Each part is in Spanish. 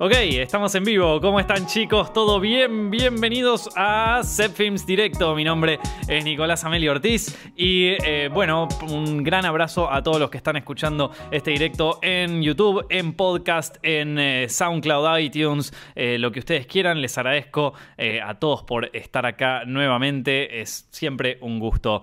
Ok, estamos en vivo. ¿Cómo están chicos? ¿Todo bien? Bienvenidos a Set Directo. Mi nombre es Nicolás Amelio Ortiz y eh, bueno, un gran abrazo a todos los que están escuchando este directo en YouTube, en podcast, en eh, SoundCloud, iTunes, eh, lo que ustedes quieran. Les agradezco a todos por estar acá nuevamente. Es siempre un gusto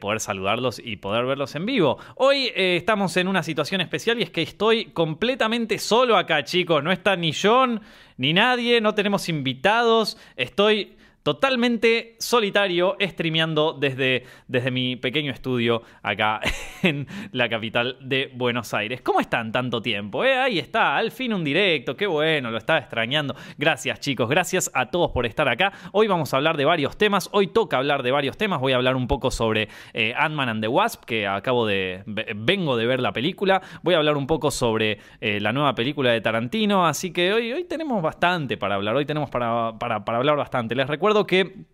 poder saludarlos y poder verlos en vivo. Hoy estamos en una situación especial y es que estoy completamente solo acá, chicos. No está ni John, ni nadie, no tenemos invitados. Estoy totalmente solitario, streameando desde, desde mi pequeño estudio acá en la capital de Buenos Aires. ¿Cómo están tanto tiempo? Eh? Ahí está, al fin un directo, qué bueno, lo estaba extrañando. Gracias chicos, gracias a todos por estar acá. Hoy vamos a hablar de varios temas, hoy toca hablar de varios temas, voy a hablar un poco sobre eh, Ant-Man and the Wasp, que acabo de, vengo de ver la película, voy a hablar un poco sobre eh, la nueva película de Tarantino, así que hoy, hoy tenemos bastante para hablar, hoy tenemos para, para, para hablar bastante. Les recuerdo que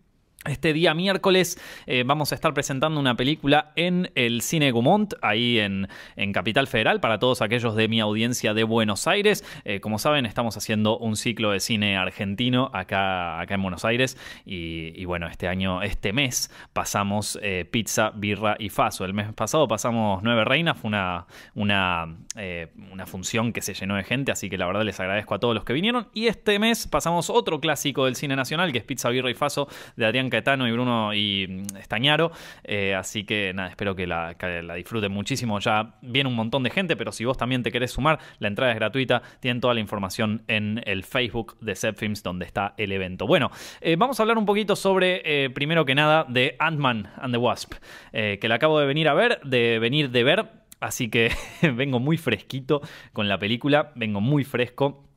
este día miércoles eh, vamos a estar presentando una película en el Cine Gumont, ahí en, Capital Federal, para todos aquellos de mi audiencia de Buenos Aires. Eh, como saben, estamos haciendo un ciclo de cine argentino acá, acá en Buenos Aires. Y, bueno, este año, este mes, pasamos eh, pizza, birra y faso. El mes pasado pasamos Nueve Reinas, fue una, una, una función que se llenó de gente, así que la verdad les agradezco a todos los que vinieron. Y este mes pasamos otro clásico del cine nacional, que es Pizza, Birra y Faso de Adrián Caetano y Bruno y mm, Estañaro. Eh, así que nada, espero que la, disfruten muchísimo. Ya viene un montón de gente, pero si vos también te querés sumar, la entrada es gratuita. Tienen toda la información en el Facebook de Films donde está el evento. Bueno, eh, vamos a hablar un poquito sobre, eh, primero que nada, de Ant-Man and the Wasp, que la acabo de venir a ver, de venir de ver. Así que vengo muy fresquito con la película, vengo muy fresco.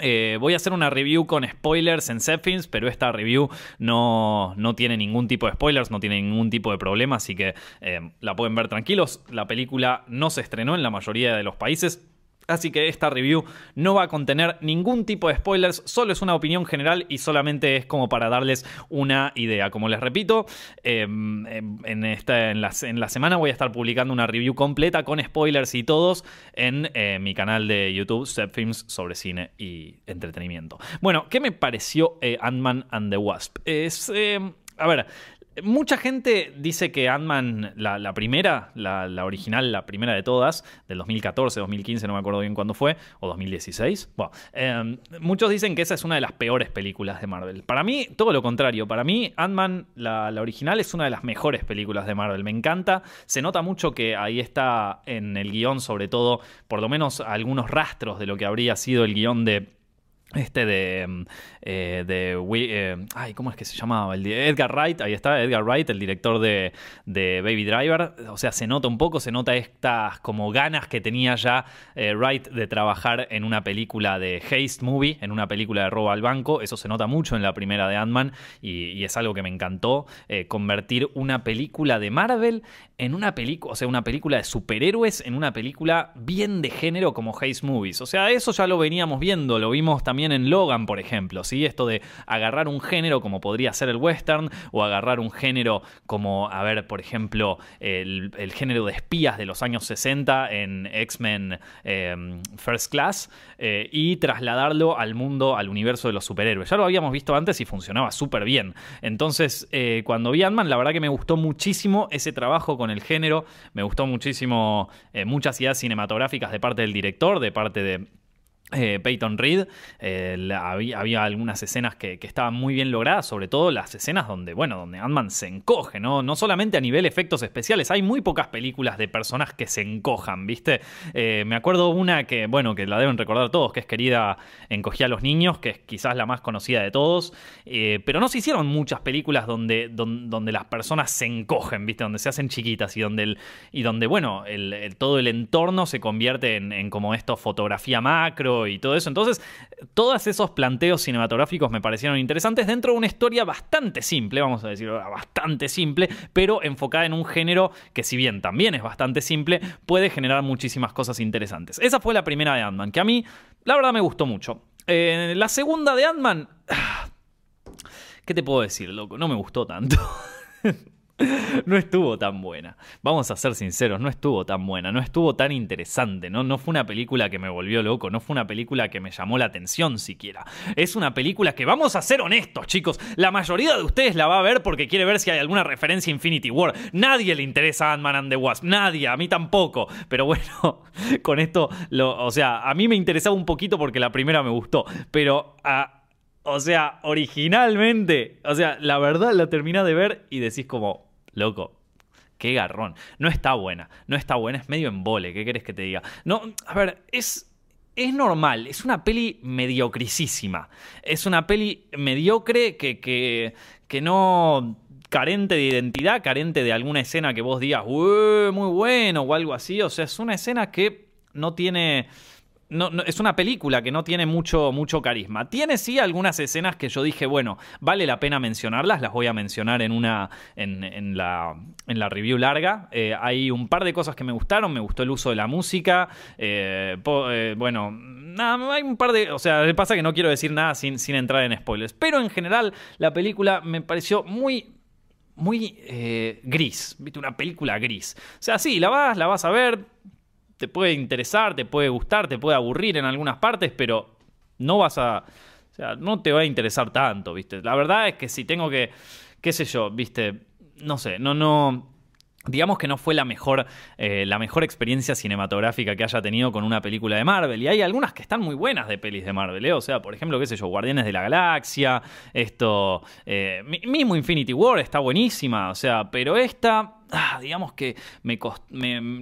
Eh, voy a hacer una review con spoilers en Zepfins, pero esta review no, no, tiene ningún tipo de spoilers, no tiene ningún tipo de problema, así que eh, la pueden ver tranquilos. La película no se estrenó en la mayoría de los países, Así que esta review no va a contener ningún tipo de spoilers, solo es una opinión general y solamente es como para darles una idea. Como les repito, em, em, en, esta, en, la, en, la, semana voy a estar publicando una review completa con spoilers y todos en eh, mi canal de YouTube, Films sobre cine y entretenimiento. Bueno, ¿qué me pareció eh, Ant-Man and the Wasp? Es... Em, a ver, Mucha gente dice que Ant-Man, la, primera, la, original, la primera de todas, del 2014, 2015, no me acuerdo bien cuándo fue, o 2016. Bueno, em, muchos dicen que esa es una de las peores películas de Marvel. Para mí, todo lo contrario. Para mí, Ant-Man, la, original, es una de las mejores películas de Marvel. Me encanta. Se nota mucho que ahí está en el guion, sobre todo, por lo menos algunos rastros de lo que habría sido el guion de este de, mm, eh, de eh, ay, ¿cómo es que se llamaba? El Edgar Wright, ahí está, Edgar Wright, el director de, de, Baby Driver. O sea, se nota un poco, se nota estas como ganas que tenía ya eh, Wright de trabajar en una película de Haste Movie, en una película de robo al banco. Eso se nota mucho en la primera de Ant-Man y, y, es algo que me encantó, convertir una película de Marvel en una película, o sea, una película de superhéroes en una película bien de género como Haste Movies. O sea, eso ya lo veníamos viendo, lo vimos también en Logan, por ejemplo, ¿sí? Esto de agarrar un género como podría ser el western, o agarrar un género como, a ver, por ejemplo, el, género de espías de los años 60 en X-Men em, First Class, eh, y trasladarlo al mundo, al universo de los superhéroes. Ya lo habíamos visto antes y funcionaba súper bien. Entonces, eh, cuando vi Ant-Man, la verdad que me gustó muchísimo ese trabajo con el género, me gustó muchísimo eh, muchas ideas cinematográficas de parte del director, de parte de eh, Peyton Reed, eh, había, algunas escenas que, estaban muy bien logradas, sobre todo las escenas donde, bueno, donde Ant-Man se encoge, ¿no? No solamente a nivel efectos especiales, hay muy pocas películas de personas que se encojan, ¿viste? Eh, me acuerdo una que, bueno, que la deben recordar todos, que es querida Encogía a los niños, que es quizás la más conocida de todos, pero no se hicieron muchas películas donde, donde, las personas se encogen, ¿viste? Donde se hacen chiquitas y donde, y donde bueno, el, todo el entorno se convierte en, en como esto, fotografía macro y todo eso. Entonces, todos esos planteos cinematográficos me parecieron interesantes dentro de una historia bastante simple, vamos a decirlo, bastante simple, pero enfocada en un género que si bien también es bastante simple, puede generar muchísimas cosas interesantes. Esa fue la primera de Ant-Man, que a mí, la verdad, me gustó mucho. Eh, la segunda de Ant-Man... ¿Qué te puedo decir, loco? No me gustó tanto. no estuvo tan buena. Vamos a ser sinceros, no estuvo tan buena, no estuvo tan interesante, ¿no? No fue una película que me volvió loco, no fue una película que me llamó la atención siquiera. Es una película que, vamos a ser honestos, chicos, la mayoría de ustedes la va a ver porque quiere ver si hay alguna referencia a Infinity War. Nadie le interesa Ant-Man and the Wasp, nadie, a mí tampoco. Pero bueno, con esto, o sea, a mí me interesaba un poquito porque la primera me gustó, pero o sea, originalmente, o sea, la verdad la terminás de ver y decís como, loco, qué garrón. No está buena, no está buena, es medio embole, ¿qué querés que te diga? No, a ver, es... Es normal, es una peli mediocrisísima. Es una peli mediocre que, que, que no carente de identidad, carente de alguna escena que vos digas, muy bueno o algo así. O sea, es una escena que no tiene es una película que no tiene mucho, mucho carisma. Tiene sí algunas escenas que yo dije, bueno, vale la pena mencionarlas, las voy a mencionar en una. en, la, en la review larga. Eh, hay un par de cosas que me gustaron. Me gustó el uso de la música. Eh, eh, bueno, nada, hay un par de. O sea, pasa que no quiero decir nada sin, sin entrar en spoilers. Pero en general, la película me pareció muy muy gris, ¿viste? Una película gris. O sea, sí, la vas, la vas a ver, te puede interesar, te puede gustar, te puede aburrir en algunas partes, pero no vas a. O sea, no te va a interesar tanto, ¿viste? La verdad es que si tengo que. qué sé yo, ¿viste? No sé, no, no. Digamos que no fue la mejor, eh, la mejor experiencia cinematográfica que haya tenido con una película de Marvel. Y hay algunas que están muy buenas de pelis de Marvel. ¿eh? O sea, por ejemplo, qué sé yo, Guardianes de la Galaxia. Esto. Eh, mismo Infinity War está buenísima. O sea, pero esta ah, digamos que me,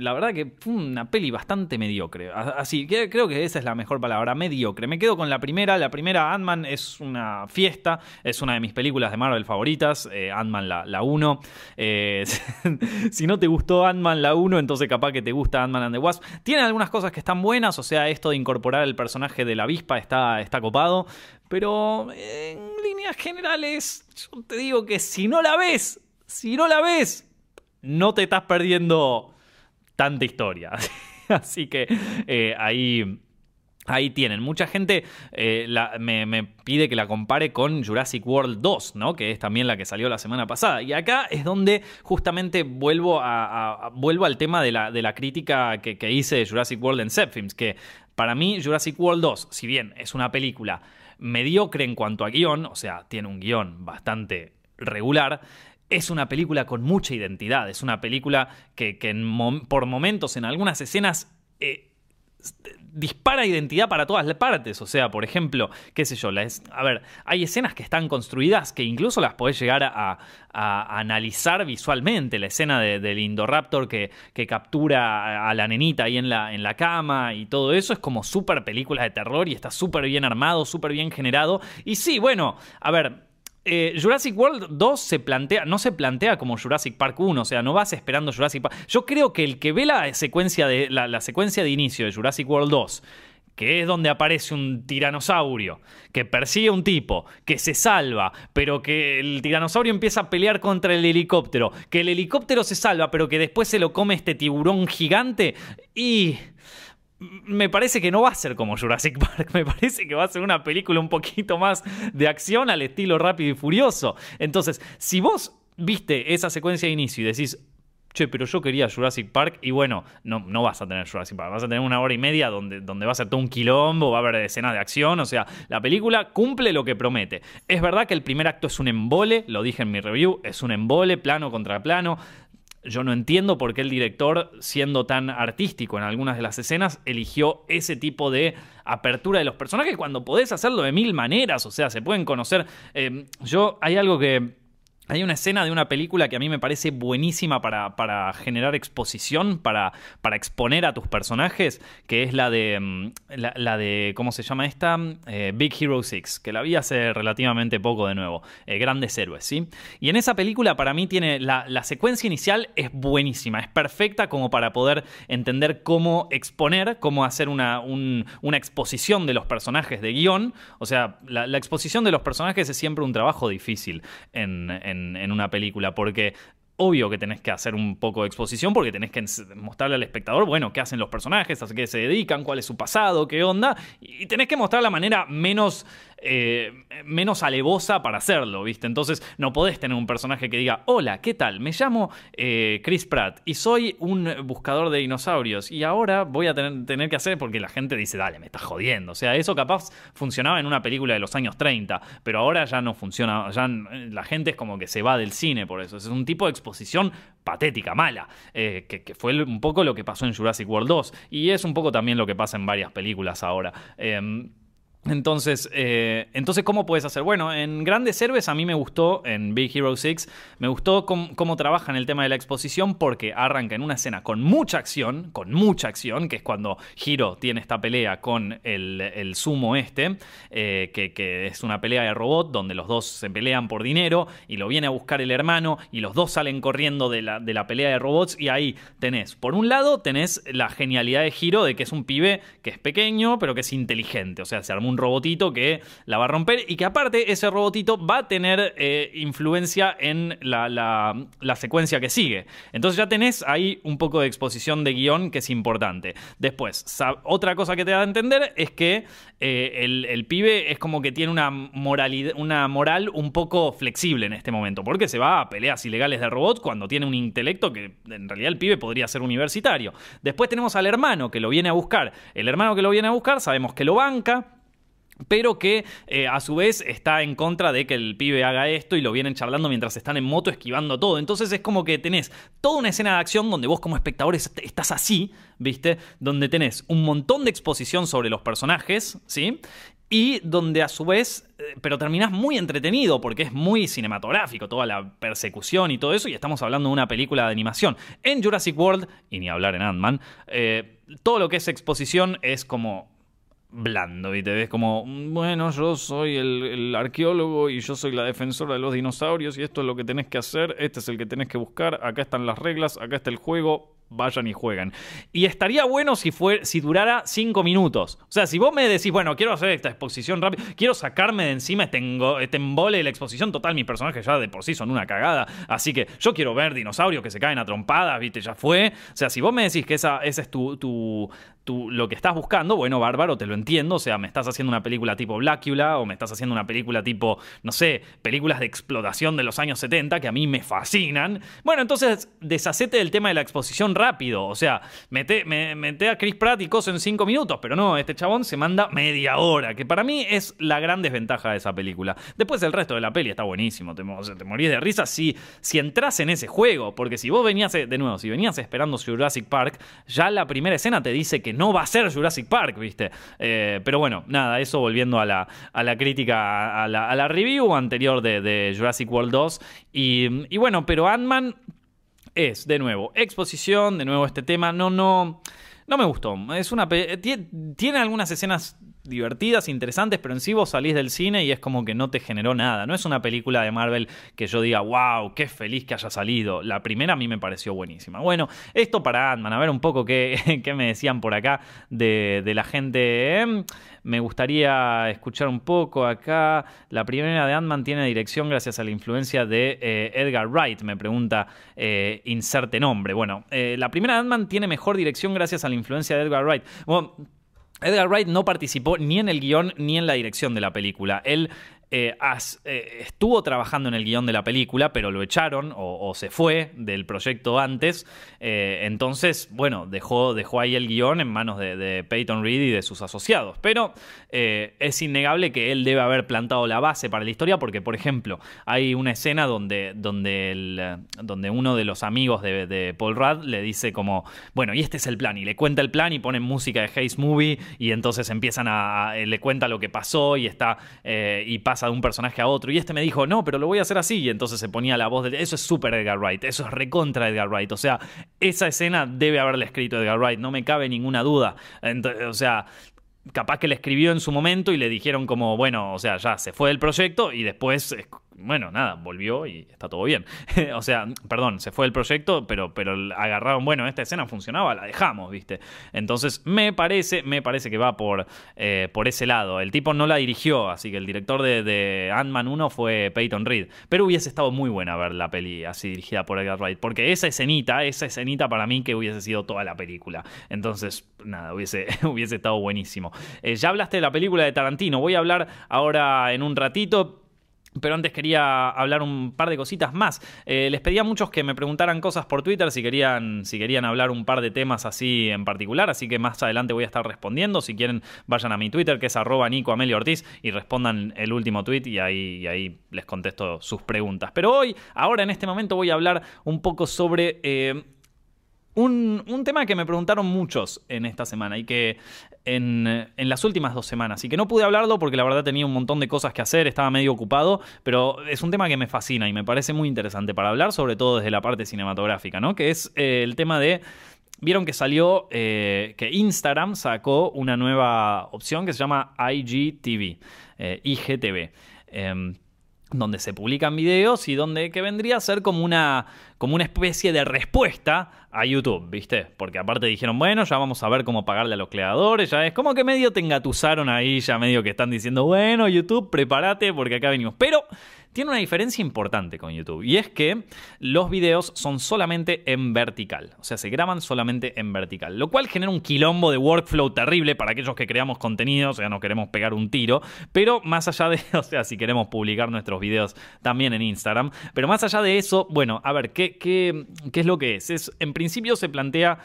la verdad que una peli bastante mediocre. Así, que creo que esa es la mejor palabra, mediocre. Me quedo con la primera. La primera, Ant-Man, es una fiesta. Es una de mis películas de Marvel favoritas. Eh, Ant-Man la 1. Eh, si no te gustó Ant-Man la 1, entonces capaz que te gusta Ant-Man and the Wasp. Tiene algunas cosas que están buenas. O sea, esto de incorporar el personaje de la avispa está, está copado. Pero en líneas generales, yo te digo que si no la ves, si no la ves, no te estás perdiendo tanta historia. Así que eh, ahí... Ahí tienen. Mucha gente eh, me, pide que la compare con Jurassic World 2, ¿no? Que es también la que salió la semana pasada. Y acá es donde justamente vuelvo, a, vuelvo al tema de la, de la crítica que, que, hice de Jurassic World en Zepfilms. Que para mí Jurassic World 2, si bien es una película mediocre en cuanto a guion, o sea, tiene un guion bastante regular, es una película con mucha identidad, es una película que, por momentos en algunas escenas eh, dispara identidad para todas las partes. O sea, por ejemplo, qué sé yo, a ver, hay escenas que están construidas que incluso las podés llegar a, analizar visualmente. La escena del Indoraptor que, que, captura a la nenita ahí en la, en la cama y todo eso es como súper película de terror y está súper bien armado, súper bien generado. Y sí, bueno, a ver eh, Jurassic World 2 se plantea, no se plantea como Jurassic Park 1, o sea, no vas esperando Jurassic Park. Yo creo que el que ve la secuencia de, la, secuencia de inicio de Jurassic World 2, que es donde aparece un tiranosaurio que persigue a un tipo, que se salva, pero que el tiranosaurio empieza a pelear contra el helicóptero, que el helicóptero se salva, pero que después se lo come este tiburón gigante y me parece que no va a ser como Jurassic Park, me parece que va a ser una película un poquito más de acción al estilo rápido y furioso. Entonces, si vos viste esa secuencia de inicio y decís, che, pero yo quería Jurassic Park, y bueno, no, no vas a tener Jurassic Park, vas a tener una hora y media donde, donde va a ser todo un quilombo, va a haber escenas de acción, o sea, la película cumple lo que promete. Es verdad que el primer acto es un embole, lo dije en mi review, es un embole, plano contra plano, yo no entiendo por qué el director, siendo tan artístico en algunas de las escenas, eligió ese tipo de apertura de los personajes cuando podés hacerlo de mil maneras. O sea, se pueden conocer. Eh, yo, hay algo que hay una escena de una película que a mí me parece buenísima para, para generar exposición, para, para, exponer a tus personajes, que es la de, mm, la, de ¿cómo se llama esta? Eh, Big Hero 6, que la vi hace relativamente poco de nuevo, eh, Grandes Héroes, ¿sí? Y en esa película para mí tiene, la, secuencia inicial es buenísima, es perfecta como para poder entender cómo exponer, cómo hacer una, una exposición de los personajes de guion, o sea, la, exposición de los personajes es siempre un trabajo difícil en, una película, porque obvio que tenés que hacer un poco de exposición porque tenés que mostrarle al espectador, bueno, qué hacen los personajes, a qué se dedican, cuál es su pasado, qué onda, y tenés que mostrar la manera menos eh, menos alevosa para hacerlo, ¿viste? Entonces no podés tener un personaje que diga, hola, ¿qué tal? Me llamo eh, Chris Pratt y soy un buscador de dinosaurios y ahora voy a tener, que hacer porque la gente dice, dale, me estás jodiendo. O sea, eso capaz funcionaba en una película de los años 30, pero ahora ya no funciona, ya la gente es como que se va del cine por eso. Es un tipo de exposición patética, mala, eh, que, fue un poco lo que pasó en Jurassic World 2 y es un poco también lo que pasa en varias películas ahora. Em, entonces, eh, entonces, ¿cómo puedes hacer? Bueno, en Grandes Héroes a mí me gustó, en Big Hero 6, me gustó cómo, trabajan el tema de la exposición porque arranca en una escena con mucha acción, con mucha acción, que es cuando Hiro tiene esta pelea con el, sumo este, eh, que, es una pelea de robot donde los dos se pelean por dinero y lo viene a buscar el hermano y los dos salen corriendo de la, de la pelea de robots y ahí tenés, por un lado, tenés la genialidad de Hiro de que es un pibe que es pequeño pero que es inteligente, o sea, se armó un robotito que la va a romper y que aparte ese robotito va a tener eh, influencia en la, secuencia que sigue. Entonces ya tenés ahí un poco de exposición de guion que es importante. Después, otra cosa que te da a entender es que eh, el, pibe es como que tiene una, moralidad, una moral un poco flexible en este momento, porque se va a peleas ilegales de robot cuando tiene un intelecto que en realidad el pibe podría ser universitario. Después tenemos al hermano que lo viene a buscar. El hermano que lo viene a buscar sabemos que lo banca pero que eh, a su vez está en contra de que el pibe haga esto y lo vienen charlando mientras están en moto esquivando todo. Entonces es como que tenés toda una escena de acción donde vos como espectador estás así, ¿viste? Donde tenés un montón de exposición sobre los personajes, ¿sí? Y donde a su vez, eh, pero terminás muy entretenido porque es muy cinematográfico toda la persecución y todo eso, y estamos hablando de una película de animación. En Jurassic World, y ni hablar en Ant-Man, eh, todo lo que es exposición es como blando y te ves como, bueno, yo soy el, arqueólogo y yo soy la defensora de los dinosaurios y esto es lo que tenés que hacer, este es el que tenés que buscar, acá están las reglas, acá está el juego, vayan y jueguen. Y estaría bueno si, fue, si durara cinco minutos. O sea, si vos me decís, bueno, quiero hacer esta exposición rápida, quiero sacarme de encima este, este embole de la exposición, total, mis personajes ya de por sí son una cagada, así que yo quiero ver dinosaurios que se caen a trompadas, viste, ya fue. O sea, si vos me decís que esa, ese es tu, lo que estás buscando, bueno, bárbaro, te lo entiendo. O sea, me estás haciendo una película tipo Blackula o me estás haciendo una película tipo, no sé, películas de explotación de los años 70 que a mí me fascinan. Bueno, entonces, deshacete del tema de la exposición rápido. O sea, mete, a Chris Pratt y cosas en cinco minutos, pero no, este chabón se manda media hora, que para mí es la gran desventaja de esa película. Después el resto de la peli está buenísimo, te, te morís de risa si, si entras en ese juego, porque si vos venías, de nuevo, si venías esperando Jurassic Park, ya la primera escena te dice que no va a ser Jurassic Park, ¿viste? Eh, pero bueno, nada, eso volviendo a la, a la crítica, a la, review anterior de, Jurassic World 2. Y, y bueno, pero Ant-Man es, de nuevo, exposición, de nuevo este tema, no, no, no me gustó. Es una, tiene algunas escenas divertidas, interesantes, pero en sí vos salís del cine y es como que no te generó nada. No es una película de Marvel que yo diga, wow, qué feliz que haya salido. La primera a mí me pareció buenísima. Bueno, esto para Ant-Man, a ver un poco qué, qué me decían por acá de, la gente. Em, me gustaría escuchar un poco acá. La primera de Ant-Man tiene dirección gracias a la influencia de eh, Edgar Wright, me pregunta eh, inserte nombre. Bueno, eh, la primera de Ant-Man tiene mejor dirección gracias a la influencia de Edgar Wright. Bueno, Edgar Wright no participó ni en el guion ni en la dirección de la película. Él eh, eh, estuvo trabajando en el guion de la película, pero lo echaron o, se fue del proyecto antes. Eh, entonces, bueno, dejó, dejó ahí el guion en manos de, Peyton Reed y de sus asociados. Pero es innegable que él debe haber plantado la base para la historia, porque, por ejemplo, hay una escena donde, donde, donde uno de los amigos de, Paul Rudd le dice como, bueno, y este es el plan, y le cuenta el plan y ponen música de Haze Movie, y entonces empiezan a, le cuenta lo que pasó y está, y pasa de un personaje a otro. Y este me dijo, no, pero lo voy a hacer así. Y entonces se ponía la voz de. Eso es súper Edgar Wright. Eso es recontra Edgar Wright. O sea, esa escena debe haberle escrito Edgar Wright. No me cabe ninguna duda. o sea, capaz que le escribió en su momento y le dijeron como, bueno, o sea, ya se fue del proyecto y después bueno, nada, volvió y está todo bien. o sea, perdón, se fue el proyecto, pero, pero agarraron, bueno, esta escena funcionaba, la dejamos, ¿viste? Entonces, me parece, me parece que va por, eh, por ese lado. El tipo no la dirigió, así que el director de, Ant-Man 1 fue Peyton Reed. Pero hubiese estado muy buena ver la peli así dirigida por Edgar Wright, porque esa escenita, esa escenita para mí que hubiese sido toda la película. Entonces, nada, hubiese, hubiese estado buenísimo. Eh, ya hablaste de la película de Tarantino, voy a hablar ahora en un ratito. Pero antes quería hablar un par de cositas más. Eh, les pedí a muchos que me preguntaran cosas por Twitter si querían, si querían hablar un par de temas así en particular, así que más adelante voy a estar respondiendo. Si quieren, vayan a mi Twitter, que es arroba Nico Amelio Ortiz, y respondan el último tweet y ahí, ahí les contesto sus preguntas. Pero hoy, ahora en este momento, voy a hablar un poco sobre... Eh, un, tema que me preguntaron muchos en esta semana y que en, las últimas dos semanas y que no pude hablarlo porque la verdad tenía un montón de cosas que hacer, estaba medio ocupado, pero es un tema que me fascina y me parece muy interesante para hablar, sobre todo desde la parte cinematográfica, ¿no? Que es eh, el tema de... Vieron que salió, eh, que Instagram sacó una nueva opción que se llama IGTV, eh, IGTV em, donde se publican videos y donde que vendría a ser como una, como una especie de respuesta a YouTube, ¿viste? Porque aparte dijeron, bueno, ya vamos a ver cómo pagarle a los creadores, ya es como que medio te engatusaron ahí, ya medio que están diciendo, bueno, YouTube, prepárate porque acá venimos. Pero tiene una diferencia importante con YouTube y es que los videos son solamente en vertical, o sea, se graban solamente en vertical, lo cual genera un quilombo de workflow terrible para aquellos que creamos contenido, o sea, no queremos pegar un tiro, pero más allá de, o sea, si queremos publicar nuestros videos también en Instagram, pero más allá de eso, bueno, a ver, ¿qué, qué, qué es lo que es? es en principio se plantea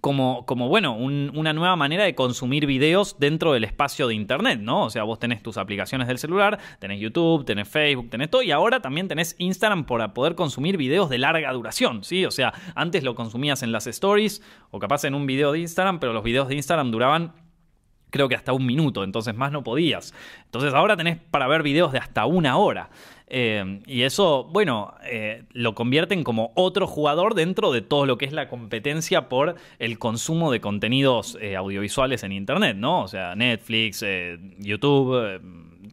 como, como bueno, una nueva manera de consumir videos dentro del espacio de Internet, ¿no? O sea, vos tenés tus aplicaciones del celular, tenés YouTube, tenés Facebook, tenés todo, y ahora también tenés Instagram para poder consumir videos de larga duración, ¿sí? O sea, antes lo consumías en las stories o capaz en un video de Instagram, pero los videos de Instagram duraban creo que hasta un minuto, entonces más no podías. Entonces ahora tenés para ver videos de hasta una hora. Eh, y eso, bueno, eh, lo convierten como otro jugador dentro de todo lo que es la competencia por el consumo de contenidos eh, audiovisuales en Internet, ¿no? O sea, Netflix, YouTube,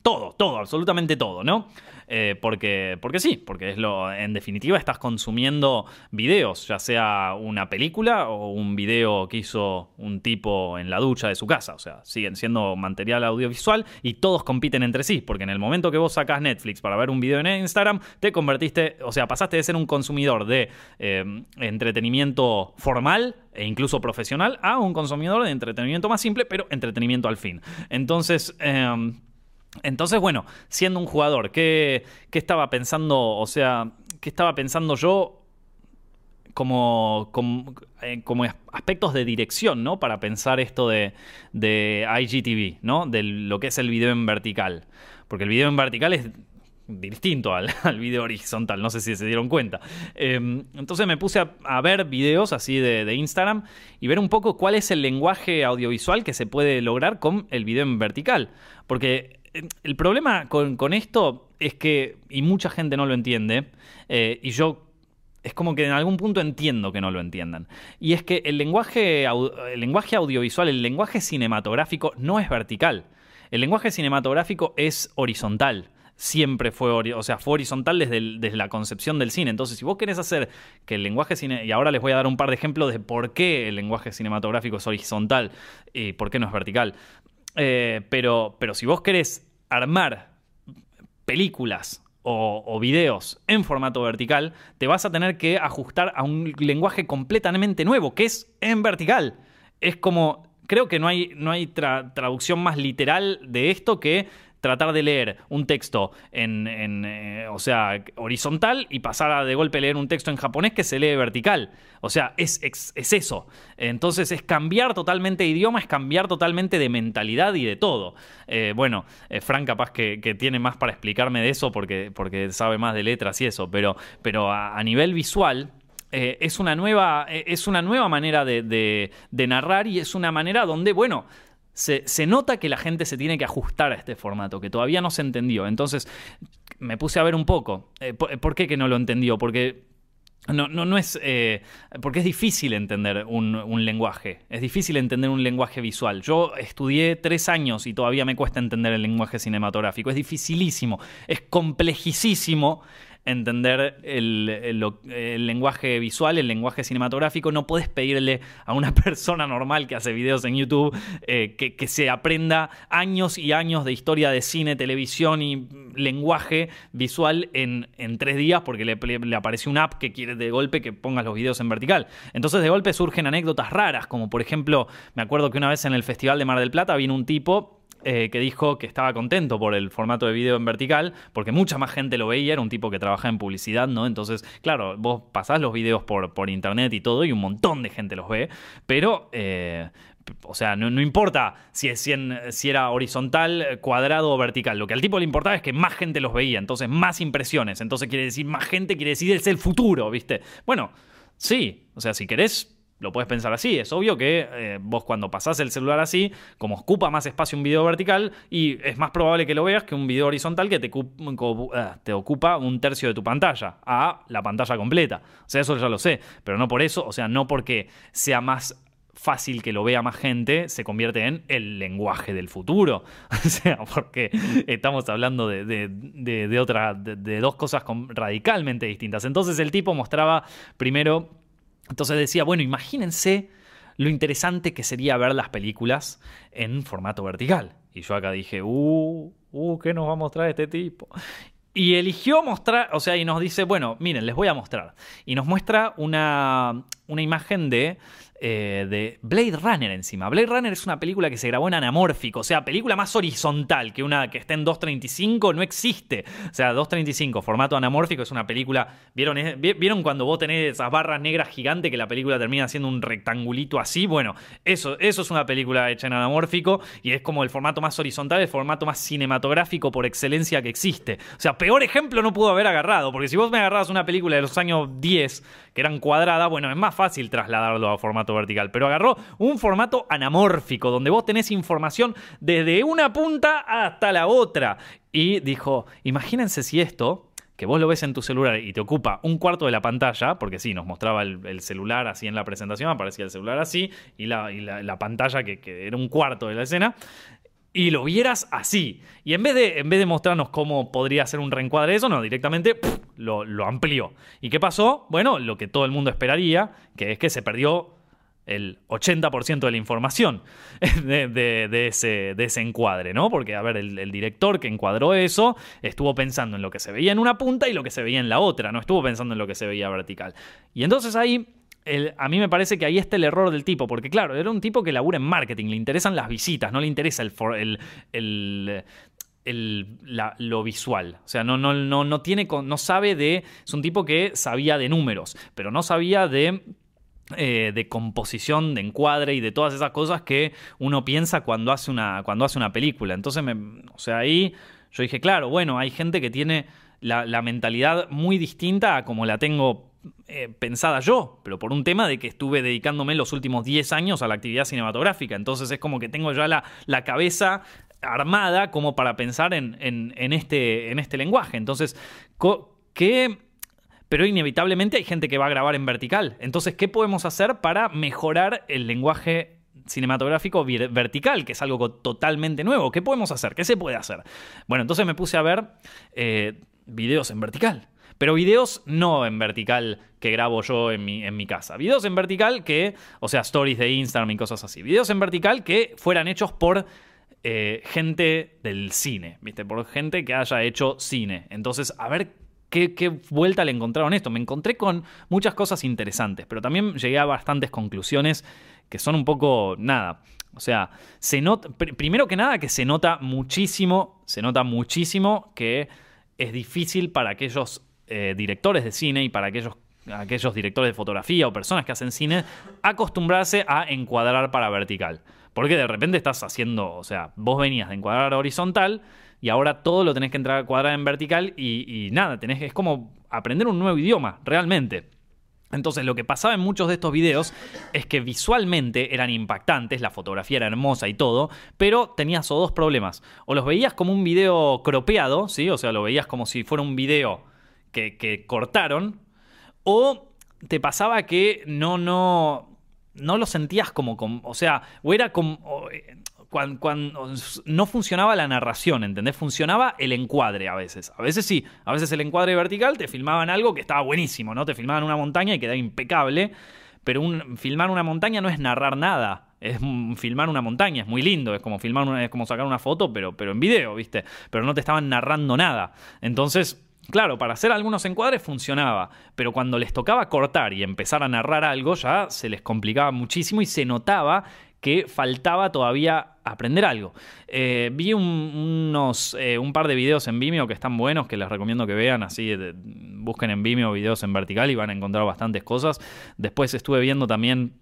todo, todo, absolutamente todo, ¿no? Eh, porque, porque sí, porque es lo, en definitiva estás consumiendo videos, ya sea una película o un video que hizo un tipo en la ducha de su casa, o sea, siguen siendo material audiovisual y todos compiten entre sí, porque en el momento que vos sacás Netflix para ver un video en Instagram, te convertiste, o sea, pasaste de ser un consumidor de eh, entretenimiento formal e incluso profesional a un consumidor de entretenimiento más simple, pero entretenimiento al fin. Entonces, em, entonces, bueno, siendo un jugador, ¿qué, estaba pensando? O sea, ¿qué estaba pensando yo como, eh, como, aspectos de dirección, ¿no? Para pensar esto de, IGTV, ¿no? De lo que es el video en vertical. Porque el video en vertical es distinto al, video horizontal, no sé si se dieron cuenta. Em, entonces me puse a, ver videos así de, Instagram y ver un poco cuál es el lenguaje audiovisual que se puede lograr con el video en vertical. Porque el problema con, esto es que, y mucha gente no lo entiende, eh, y yo es como que en algún punto entiendo que no lo entiendan. Y es que el lenguaje, el lenguaje audiovisual, el lenguaje cinematográfico no es vertical. El lenguaje cinematográfico es horizontal. Siempre fue, o sea, fue horizontal desde, desde, la concepción del cine. Entonces, si vos querés hacer que el lenguaje cine, y ahora les voy a dar un par de ejemplos de por qué el lenguaje cinematográfico es horizontal y por qué no es vertical. Eh, pero, pero si vos querés armar películas o, videos en formato vertical, te vas a tener que ajustar a un lenguaje completamente nuevo, que es en vertical. Es como, creo que no hay, no hay traducción más literal de esto que tratar de leer un texto en, eh, o sea, horizontal y pasar a de golpe leer un texto en japonés que se lee vertical. O sea, es, es, eso. Entonces es cambiar totalmente de idioma, es cambiar totalmente de mentalidad y de todo. Eh, bueno, eh, Frank capaz que, tiene más para explicarme de eso porque, porque sabe más de letras y eso, pero, pero a, nivel visual... es, una nueva, es una nueva manera de, narrar y es una manera donde, bueno, se, nota que la gente se tiene que ajustar a este formato, que todavía no se entendió. Entonces me puse a ver un poco. Eh, ¿Por qué que no lo entendió? Porque no, no, no es. Eh, porque es difícil entender un, un, lenguaje. Es difícil entender un lenguaje visual. Yo estudié tres años y todavía me cuesta entender el lenguaje cinematográfico. Es dificilísimo. Es complejisísimo entender el, lenguaje visual, el lenguaje cinematográfico. No puedes pedirle a una persona normal que hace videos en YouTube eh, que, se aprenda años y años de historia de cine, televisión y lenguaje visual en, tres días porque le, le, apareció una app que quiere de golpe que pongas los videos en vertical. Entonces de golpe surgen anécdotas raras, como por ejemplo, me acuerdo que una vez en el Festival de Mar del Plata vino un tipo eh, que dijo que estaba contento por el formato de video en vertical, porque mucha más gente lo veía, era un tipo que trabaja en publicidad, ¿no? Entonces, claro, vos pasás los videos por, por internet y todo, y un montón de gente los ve, pero... Eh, o sea, no, importa si, si, si, era horizontal, cuadrado o vertical. Lo que al tipo le importaba es que más gente los veía, entonces más impresiones. Entonces quiere decir más gente, quiere decir es el futuro, ¿viste? Bueno, sí, o sea, si querés lo puedes pensar así. Es obvio que eh, vos cuando pasás el celular así, como ocupa más espacio un video vertical, y es más probable que lo veas que un video horizontal que te, eh, te ocupa un tercio de tu pantalla, a la pantalla completa. O sea, eso ya lo sé, pero no por eso, o sea, no porque sea más fácil que lo vea más gente, se convierte en el lenguaje del futuro. O sea, porque estamos hablando de, de, de, de dos cosas radicalmente distintas. Entonces el tipo mostraba primero entonces decía, bueno, imagínense lo interesante que sería ver las películas en formato vertical. Y yo acá dije, uh, uh, ¿qué nos va a mostrar este tipo? Y eligió mostrar, o sea, y nos dice, bueno, miren, les voy a mostrar. Y nos muestra una, una imagen de eh, de Blade Runner encima. Blade Runner es una película que se grabó en anamórfico, o sea, película más horizontal que una que esté en 235 no existe. O sea, 235, formato anamórfico, es una película. ¿Vieron, ¿Vieron cuando vos tenés esas barras negras gigantes que la película termina siendo un rectangulito así? Bueno, eso, eso es una película hecha en anamórfico y es como el formato más horizontal, el formato más cinematográfico por excelencia que existe. O sea, peor ejemplo no pudo haber agarrado, porque si vos me agarrabas una película de los años 10 que eran cuadradas, bueno, es más fácil trasladarlo a formato vertical, pero agarró un formato anamórfico, donde vos tenés información desde una punta hasta la otra. Y dijo, imagínense si esto que vos lo ves en tu celular y te ocupa un cuarto de la pantalla, porque sí, nos mostraba el, celular así en la presentación, aparecía el celular así, y la, pantalla que, era un cuarto de la escena, y lo vieras así. Y en vez de, en vez de mostrarnos cómo podría ser un reencuadre de eso, no, directamente lo, lo amplió. ¿Y qué pasó? Bueno, lo que todo el mundo esperaría, que es que se perdió el 80% de la información de, ese, encuadre, ¿no? Porque, a ver, el, director que encuadró eso estuvo pensando en lo que se veía en una punta y lo que se veía en la otra, no estuvo pensando en lo que se veía vertical. Y entonces ahí, a mí me parece que ahí está el error del tipo, porque claro, era un tipo que labura en marketing, le interesan las visitas, no le interesa el, el, el lo visual. O sea, no, no, no, no tiene, no sabe de. Es un tipo que sabía de números, pero no sabía de eh, de composición, de encuadre y de todas esas cosas que uno piensa cuando hace una, cuando hace una película. Entonces, o sea, ahí yo dije, claro, bueno, hay gente que tiene la, mentalidad muy distinta a como la tengo eh, pensada yo, pero por un tema de que estuve dedicándome los últimos 10 años a la actividad cinematográfica. Entonces es como que tengo ya la, la cabeza armada como para pensar en, en, este, en este lenguaje. Entonces, ¿qué pero inevitablemente hay gente que va a grabar en vertical. Entonces, ¿qué podemos hacer para mejorar el lenguaje cinematográfico vertical, que es algo totalmente nuevo? ¿Qué podemos hacer? ¿Qué se puede hacer? Bueno, entonces me puse a ver eh, videos en vertical. Pero videos no en vertical que grabo yo en mi, en mi casa. Videos en vertical que, o sea, stories de Instagram y cosas así. Videos en vertical que fueran hechos por eh, gente del cine, ¿viste? Por gente que haya hecho cine. Entonces, a ver ¿Qué, vuelta le encontraron esto? Me encontré con muchas cosas interesantes, pero también llegué a bastantes conclusiones que son un poco nada. O sea, se nota, primero que nada que se nota muchísimo, se nota muchísimo que es difícil para aquellos eh, directores de cine y para aquellos, aquellos directores de fotografía o personas que hacen cine acostumbrarse a encuadrar para vertical. Porque de repente estás haciendo, o sea, vos venías de encuadrar horizontal y ahora todo lo tenés que entrar a cuadrar en vertical y, nada, tenés, es como aprender un nuevo idioma, realmente. Entonces lo que pasaba en muchos de estos videos es que visualmente eran impactantes, la fotografía era hermosa y todo, pero tenías o dos problemas. O los veías como un video cropeado, ¿sí? O sea, lo veías como si fuera un video que, que cortaron, o te pasaba que no, no, no lo sentías como, o sea, o era como... Eh, cuando, no funcionaba la narración, ¿entendés? Funcionaba el encuadre a veces. A veces sí, a veces el encuadre vertical te filmaban algo que estaba buenísimo, ¿no? Te filmaban una montaña y quedaba impecable, pero filmar una montaña no es narrar nada. Es filmar una montaña, es muy lindo, es como filmar una, es como sacar una foto, pero, pero en video, ¿viste? Pero no te estaban narrando nada. Entonces, Claro, para hacer algunos encuadres funcionaba, pero cuando les tocaba cortar y empezar a narrar algo ya se les complicaba muchísimo y se notaba que faltaba todavía aprender algo. Eh, vi un, unos, eh, un par de videos en Vimeo que están buenos, que les recomiendo que vean, así busquen en Vimeo videos en vertical y van a encontrar bastantes cosas. Después estuve viendo también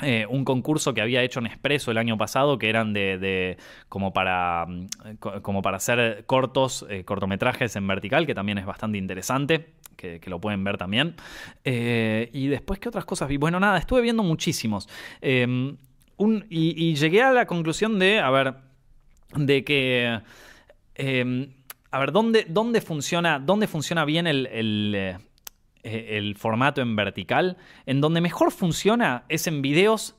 eh, un concurso que había hecho en Expreso el año pasado, que eran de, como, para, mm, como para hacer cortos, cortometrajes en vertical, que también es bastante interesante, que, lo pueden ver también. Y después, ¿qué otras cosas vi? Bueno, nada, estuve viendo muchísimos. Y, llegué a la conclusión de, a ver, de que... Em, a ver, ¿dónde, dónde, funciona, dónde funciona bien el, eh, el formato en vertical. En donde mejor funciona es en videos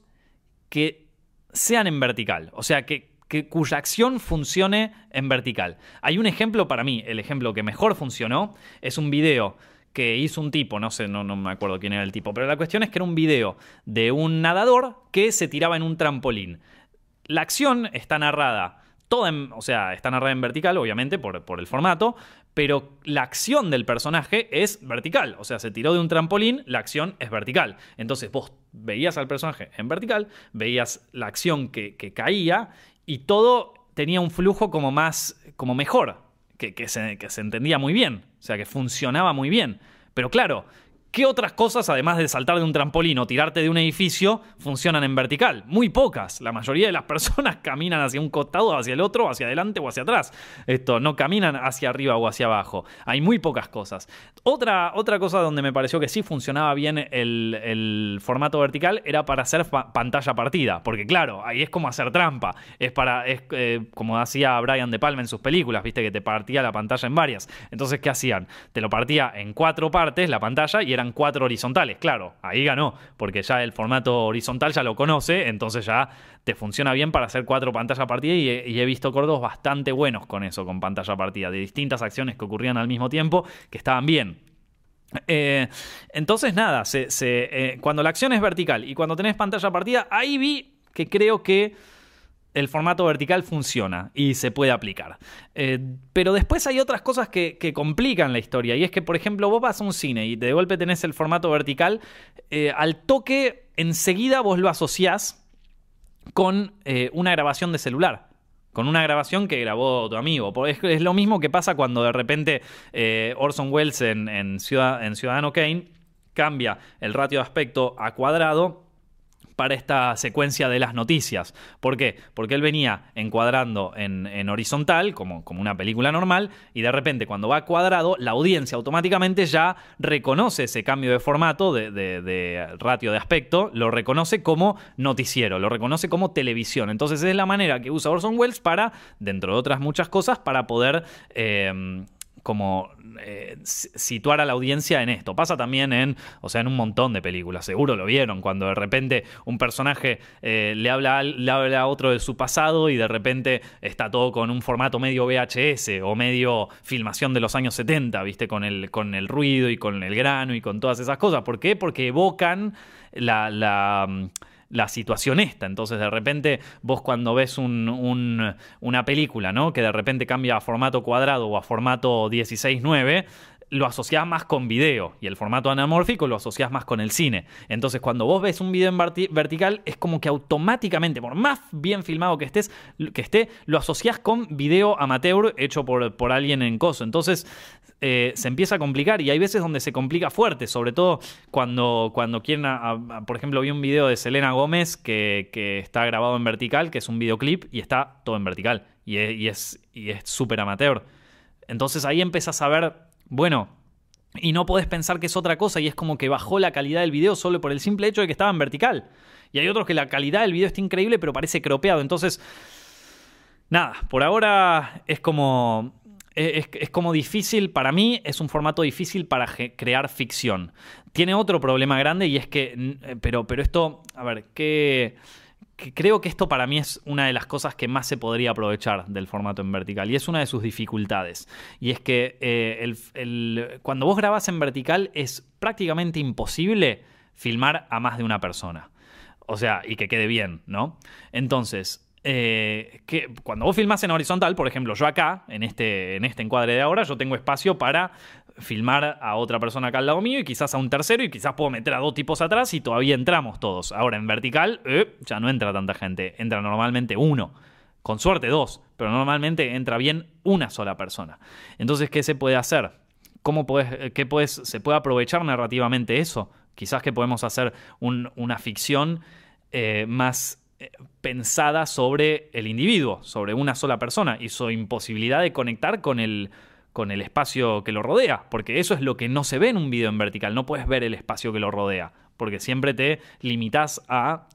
que sean en vertical. O sea, que, cuya acción funcione en vertical. Hay un ejemplo para mí, el ejemplo que mejor funcionó es un video que hizo un tipo, no sé, no, no me acuerdo quién era el tipo, pero la cuestión es que era un video de un nadador que se tiraba en un trampolín. La acción está narrada toda en, o sea, está narrada en vertical, obviamente, por, por, el formato, pero la acción del personaje es vertical. O sea, se tiró de un trampolín, la acción es vertical. Entonces vos veías al personaje en vertical, veías la acción que, caía y todo tenía un flujo como más, como mejor, que, que, se, que se entendía muy bien, o sea, que funcionaba muy bien. Pero claro, ¿Qué otras cosas, además de saltar de un trampolín o tirarte de un edificio, funcionan en vertical? Muy pocas. La mayoría de las personas caminan hacia un costado, hacia el otro, hacia adelante o hacia atrás. Esto, no caminan hacia arriba o hacia abajo. Hay muy pocas cosas. Otra, otra cosa donde me pareció que sí funcionaba bien el, formato vertical era para hacer pantalla partida. Porque claro, ahí es como hacer trampa. Es para, es eh, como hacía Brian De Palma en sus películas, viste que te partía la pantalla en varias. Entonces, ¿qué hacían? Te lo partía en cuatro partes la pantalla y eran cuatro horizontales. Claro, ahí ganó, porque ya el formato horizontal ya lo conoce, entonces ya te funciona bien para hacer cuatro pantallas partida y he, visto cordos bastante buenos con eso, con pantalla partida, de distintas acciones que ocurrían al mismo tiempo, que estaban bien. Eh, entonces, nada, eh, cuando la acción es vertical y cuando tenés pantalla partida, ahí vi que creo que el formato vertical funciona y se puede aplicar. Eh, pero después hay otras cosas que, complican la historia. Y es que, por ejemplo, vos vas a un cine y de golpe tenés el formato vertical, eh, al toque enseguida vos lo asociás con eh, una grabación de celular. Con una grabación que grabó tu amigo. Es, lo mismo que pasa cuando de repente Orson Welles en, en Ciudadano Kane cambia el ratio de aspecto a cuadrado para esta secuencia de las noticias. ¿Por qué? Porque él venía encuadrando en, horizontal, como, una película normal, y de repente cuando va cuadrado, la audiencia automáticamente ya reconoce ese cambio de formato, de, ratio de aspecto, lo reconoce como noticiero, lo reconoce como televisión. Entonces es la manera que usa Orson Welles para, dentro de otras muchas cosas, para poder... Eh, como eh, situar a la audiencia en esto. Pasa también en, o sea, en un montón de películas, seguro lo vieron, cuando de repente un personaje eh, le, habla, le habla a otro de su pasado y de repente está todo con un formato medio VHS o medio filmación de los años 70, ¿viste? Con el, con el ruido y con el grano y con todas esas cosas. ¿Por qué? Porque evocan la, la la situación esta. Entonces, de repente, vos cuando ves un, una película, ¿no? Que de repente cambia a formato cuadrado o a formato 16.9, lo asociás más con video y el formato anamórfico lo asociás más con el cine. Entonces, cuando vos ves un video en vertical, es como que automáticamente, por más bien filmado que estés, que esté, lo asociás con video amateur hecho por, por alguien en coso. Entonces, eh, se empieza a complicar y hay veces donde se complica fuerte, sobre todo cuando, cuando quieren, por ejemplo, vi un video de Selena Gómez que, está grabado en vertical, que es un videoclip y está todo en vertical y es súper amateur. Entonces ahí empiezas a ver bueno, y no podés pensar que es otra cosa y es como que bajó la calidad del video solo por el simple hecho de que estaba en vertical. Y hay otros que la calidad del video está increíble pero parece cropeado. Entonces, nada, por ahora es como... es, como difícil, para mí es un formato difícil para crear ficción. Tiene otro problema grande y es que, eh, pero, pero esto, a ver, que, creo que esto para mí es una de las cosas que más se podría aprovechar del formato en vertical y es una de sus dificultades. Y es que eh, cuando vos grabas en vertical es prácticamente imposible filmar a más de una persona. O sea, y que quede bien, ¿no? Entonces, eh, que cuando vos filmás en horizontal, por ejemplo, yo acá, en este, en este encuadre de ahora, yo tengo espacio para filmar a otra persona acá al lado mío y quizás a un tercero y quizás puedo meter a dos tipos atrás y todavía entramos todos. Ahora en vertical eh, ya no entra tanta gente, entra normalmente uno. Con suerte dos, pero normalmente entra bien una sola persona. Entonces, ¿qué se puede hacer? ¿Cómo puedes, qué puedes, se puede aprovechar narrativamente eso? Quizás que podemos hacer una ficción eh, más eh, pensada sobre el individuo, sobre una sola persona y su imposibilidad de conectar con el, con el espacio que lo rodea, porque eso es lo que no se ve en un video en vertical, no puedes ver el espacio que lo rodea, porque siempre te limitas a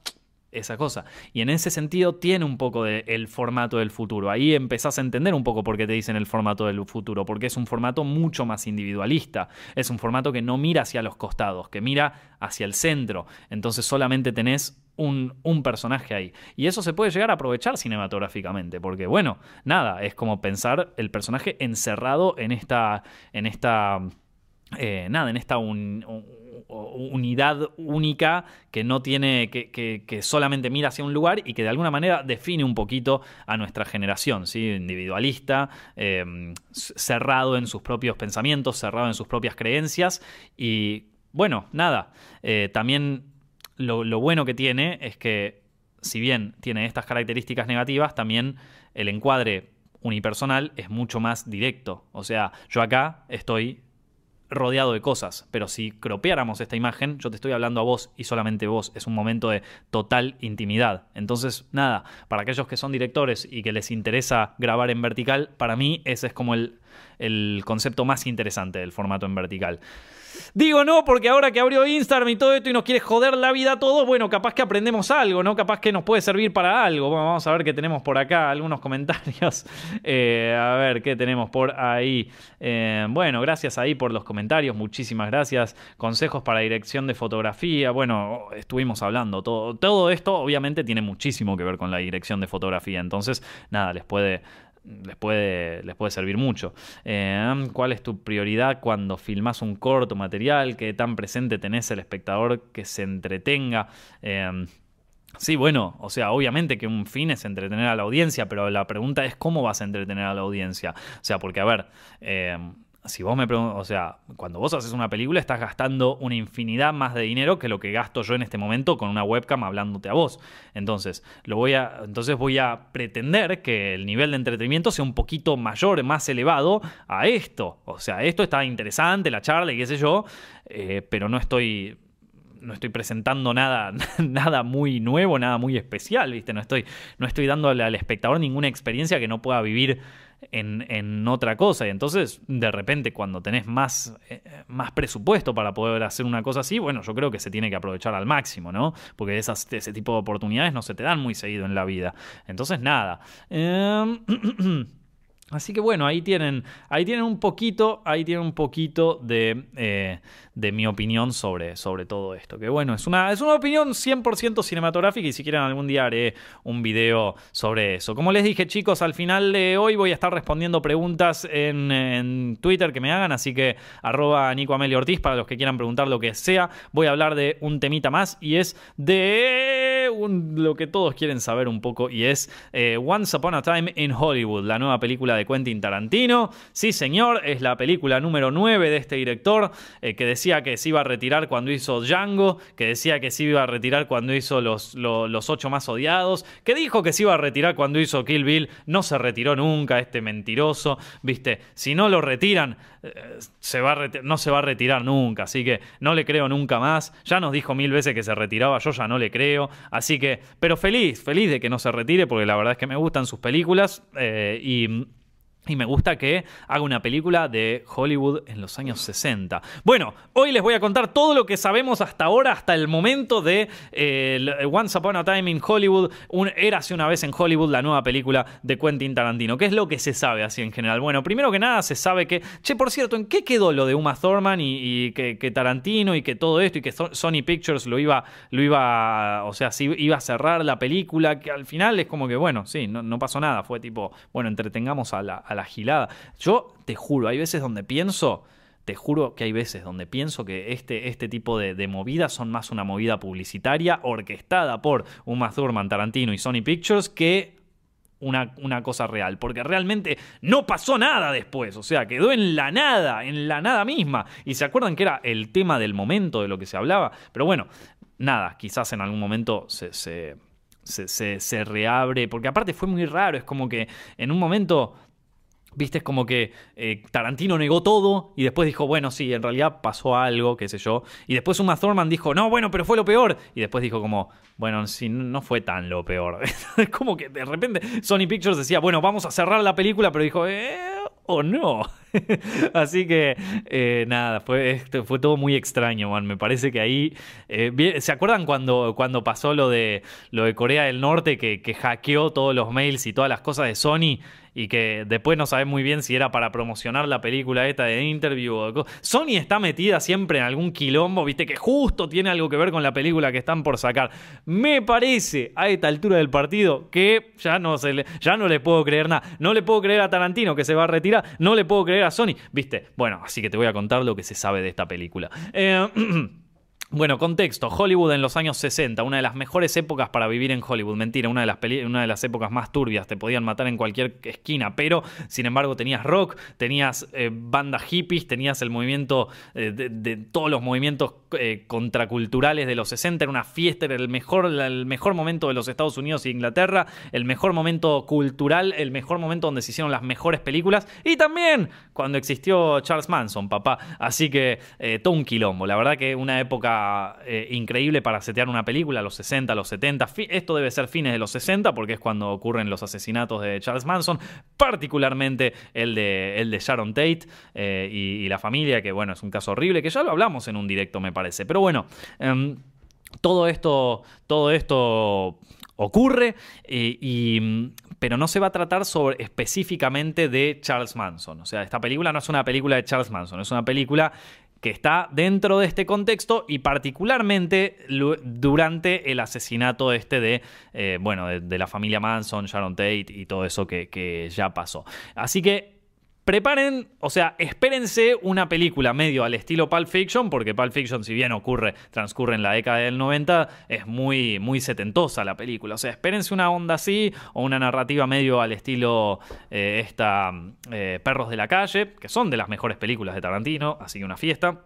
esa cosa. Y en ese sentido tiene un poco del el formato del futuro. Ahí empezás a entender un poco por qué te dicen el formato del futuro, porque es un formato mucho más individualista. Es un formato que no mira hacia los costados, que mira hacia el centro. Entonces solamente tenés un, personaje ahí. Y eso se puede llegar a aprovechar cinematográficamente, porque bueno, nada, es como pensar el personaje encerrado en esta, en esta, eh, nada, en esta unidad única que no tiene, que, que, solamente mira hacia un lugar y que de alguna manera define un poquito a nuestra generación, ¿sí? individualista, em, cerrado en sus propios pensamientos, cerrado en sus propias creencias y bueno, nada, eh, también lo, bueno que tiene es que, si bien tiene estas características negativas, también el encuadre unipersonal es mucho más directo. O sea, yo acá estoy rodeado de cosas, pero si cropeáramos esta imagen, yo te estoy hablando a vos y solamente vos, es un momento de total intimidad. Entonces, nada, para aquellos que son directores y que les interesa grabar en vertical, para mí ese es como el, el concepto más interesante del formato en vertical. Digo no, porque ahora que abrió Instagram y todo esto y nos quiere joder la vida a todos, bueno, capaz que aprendemos algo, ¿no? Capaz que nos puede servir para algo. Bueno, vamos a ver qué tenemos por acá, algunos comentarios. Eh, a ver qué tenemos por ahí. Eh, bueno, gracias ahí por los comentarios, muchísimas gracias. Consejos para dirección de fotografía. Bueno, estuvimos hablando. Todo, todo esto obviamente tiene muchísimo que ver con la dirección de fotografía. Entonces, nada, les puede les puede, les puede servir mucho. Eh, ¿Cuál es tu prioridad cuando filmas un corto material? ¿Qué tan presente tenés el espectador que se entretenga? Eh, sí, bueno, o sea, obviamente que un fin es entretener a la audiencia, pero la pregunta es cómo vas a entretener a la audiencia. O sea, porque, a ver, eh, si vos me preguntas, o sea, cuando vos haces una película estás gastando una infinidad más de dinero que lo que gasto yo en este momento con una webcam hablándote a vos. Entonces, lo voy a, entonces voy a pretender que el nivel de entretenimiento sea un poquito mayor, más elevado a esto. O sea, esto está interesante, la charla y qué sé yo, eh, pero no estoy no estoy presentando nada, nada muy nuevo, nada muy especial, ¿viste? No estoy, no estoy dándole al espectador ninguna experiencia que no pueda vivir en, otra cosa. Y entonces, de repente, cuando tenés más, eh, más presupuesto para poder hacer una cosa así, bueno, yo creo que se tiene que aprovechar al máximo, ¿no? Porque esas, ese tipo de oportunidades no se te dan muy seguido en la vida. Entonces, nada. Em, Así que bueno, ahí tienen, ahí tienen un poquito, ahí tienen un poquito de, eh, de mi opinión sobre, sobre todo esto. Que bueno, es una, es una opinión 100% cinematográfica y si quieren algún día haré un video sobre eso. Como les dije chicos, al final de hoy voy a estar respondiendo preguntas en, Twitter que me hagan, así que arroba Nico Amelio Ortiz para los que quieran preguntar lo que sea. Voy a hablar de un temita más y es de lo que todos quieren saber un poco y es eh, Once Upon a Time in Hollywood, la nueva película de Quentin Tarantino. Sí, señor, es la película número 9 de este director eh, que decía que se iba a retirar cuando hizo Django, que decía que se iba a retirar cuando hizo los, los, ocho más odiados, que dijo que se iba a retirar cuando hizo Kill Bill, no se retiró nunca, este mentiroso, viste, si no lo retiran, eh, se va no se va a retirar nunca, así que no le creo nunca más, ya nos dijo mil veces que se retiraba, yo ya no le creo, Así que, pero feliz, feliz de que no se retire, porque la verdad es que me gustan sus películas eh, y Y me gusta que haga una película de Hollywood en los años 60. Bueno, hoy les voy a contar todo lo que sabemos hasta ahora, hasta el momento de eh, Once Upon a Time in Hollywood, un, Érase una vez en Hollywood, la nueva película de Quentin Tarantino. ¿Qué es lo que se sabe así en general? Bueno, primero que nada se sabe que, che, por cierto, ¿en qué quedó lo de Uma Thurman y, que, Tarantino y que todo esto y que Sony Pictures lo iba, lo iba, o sea, sí, iba a cerrar la película, que al final es como que, bueno, sí, no, pasó nada, fue tipo, bueno, entretengamos a la la gilada. Yo te juro, hay veces donde pienso, te juro que hay veces donde pienso que este, este tipo de, movidas son más una movida publicitaria orquestada por Uma Thurman, Tarantino y Sony Pictures que una, una, cosa real, porque realmente no pasó nada después, o sea, quedó en la nada, en la nada misma. Y se acuerdan que era el tema del momento de lo que se hablaba, pero bueno, nada, quizás en algún momento se, se, se, se reabre, porque aparte fue muy raro, es como que en un momento Viste, es como que eh, Tarantino negó todo y después dijo, bueno, sí, en realidad pasó algo, qué sé yo. Y después Uma Thurman dijo, no, bueno, pero fue lo peor. Y después dijo como, bueno, sí, no fue tan lo peor. como que de repente Sony Pictures decía, bueno, vamos a cerrar la película, pero dijo, eh, o no. Así que eh, nada, fue, este, fue todo muy extraño, man. Me parece que ahí. Eh, ¿Se acuerdan cuando, cuando pasó lo de, lo de Corea del Norte que, hackeó todos los mails y todas las cosas de Sony? y que después no sabes muy bien si era para promocionar la película esta de Interview o Sony está metida siempre en algún quilombo, viste que justo tiene algo que ver con la película que están por sacar. Me parece a esta altura del partido que ya no se ya no le puedo creer nada. No le puedo creer a Tarantino que se va a retirar, no le puedo creer Sony, viste. Bueno, así que te voy a contar lo que se sabe de esta película. Eh, Bueno, contexto. Hollywood en los años 60, una de las mejores épocas para vivir en Hollywood. Mentira, una de las, una de las épocas más turbias. Te podían matar en cualquier esquina, pero sin embargo tenías rock, tenías eh, bandas hippies, tenías el movimiento eh, de, todos los movimientos eh, contraculturales de los 60. Era una fiesta, era el mejor, el mejor momento de los Estados Unidos e Inglaterra, el mejor momento cultural, el mejor momento donde se hicieron las mejores películas y también cuando existió Charles Manson, papá. Así que todo un quilombo. La verdad que una época eh, increíble para setear una película, los 60, los 70. Esto debe ser fines de los 60 porque es cuando ocurren los asesinatos de Charles Manson, particularmente el de, Sharon Tate eh, y, la familia, que bueno, es un caso horrible, que ya lo hablamos en un directo me parece. Pero bueno, em, todo esto, todo esto ocurre y, pero no se va a tratar sobre, específicamente de Charles Manson. O sea, esta película no es una película de Charles Manson, es una película que está dentro de este contexto y particularmente durante el asesinato este de, eh, bueno, de, la familia Manson, Sharon Tate y todo eso que, que ya pasó. Así que preparen, o sea, espérense una película medio al estilo Pulp Fiction, porque Pulp Fiction, si bien ocurre, transcurre en la década del 90, es muy, muy setentosa la película. O sea, espérense una onda así, o una narrativa medio al estilo eh, esta eh, Perros de la Calle, que son de las mejores películas de Tarantino, así que una fiesta.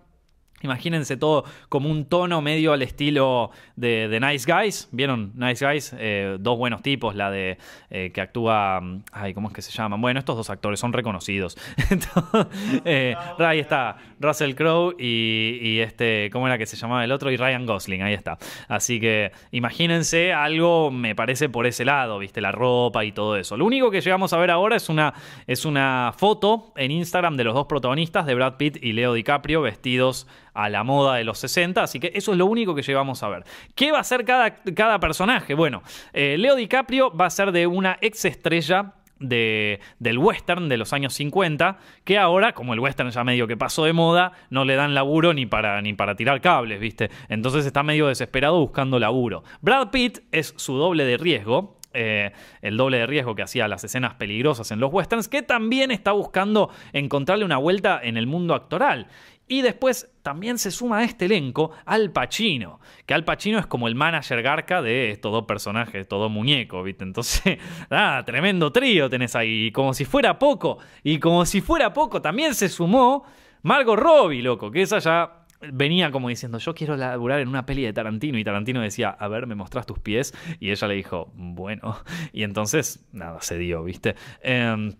Imagínense todo como un tono medio al estilo de, Nice Guys. ¿Vieron Nice Guys? Eh, dos buenos tipos, la de eh, que actúa. Ay, ¿cómo es que se llaman? Bueno, estos dos actores son reconocidos. eh, ahí está, Russell Crowe y, este. ¿Cómo era que se llamaba el otro? Y Ryan Gosling, ahí está. Así que imagínense algo, me parece, por ese lado, ¿viste? La ropa y todo eso. Lo único que llegamos a ver ahora es una, es una foto en Instagram de los dos protagonistas, de Brad Pitt y Leo DiCaprio, vestidos a la moda de los 60, así que eso es lo único que llegamos a ver. ¿Qué va a ser cada, cada personaje? Bueno, eh, Leo DiCaprio va a ser de una ex estrella de, del western de los años 50, que ahora, como el western ya medio que pasó de moda, no le dan laburo ni para, ni para tirar cables, ¿viste? Entonces está medio desesperado buscando laburo. Brad Pitt es su doble de riesgo, eh, el doble de riesgo que hacía las escenas peligrosas en los westerns, que también está buscando encontrarle una vuelta en el mundo actoral. Y después también se suma a este elenco Al Pacino, que Al Pacino es como el manager garca de estos dos personajes, todo muñeco, ¿viste? Entonces, nada, tremendo trío tenés ahí. como si fuera poco, y como si fuera poco, también se sumó Margot Robbie, loco, que esa ya venía como diciendo, yo quiero laburar en una peli de Tarantino. Y Tarantino decía, a ver, ¿me mostrás tus pies? Y ella le dijo, bueno. Y entonces, nada, se dio, ¿viste? Eh,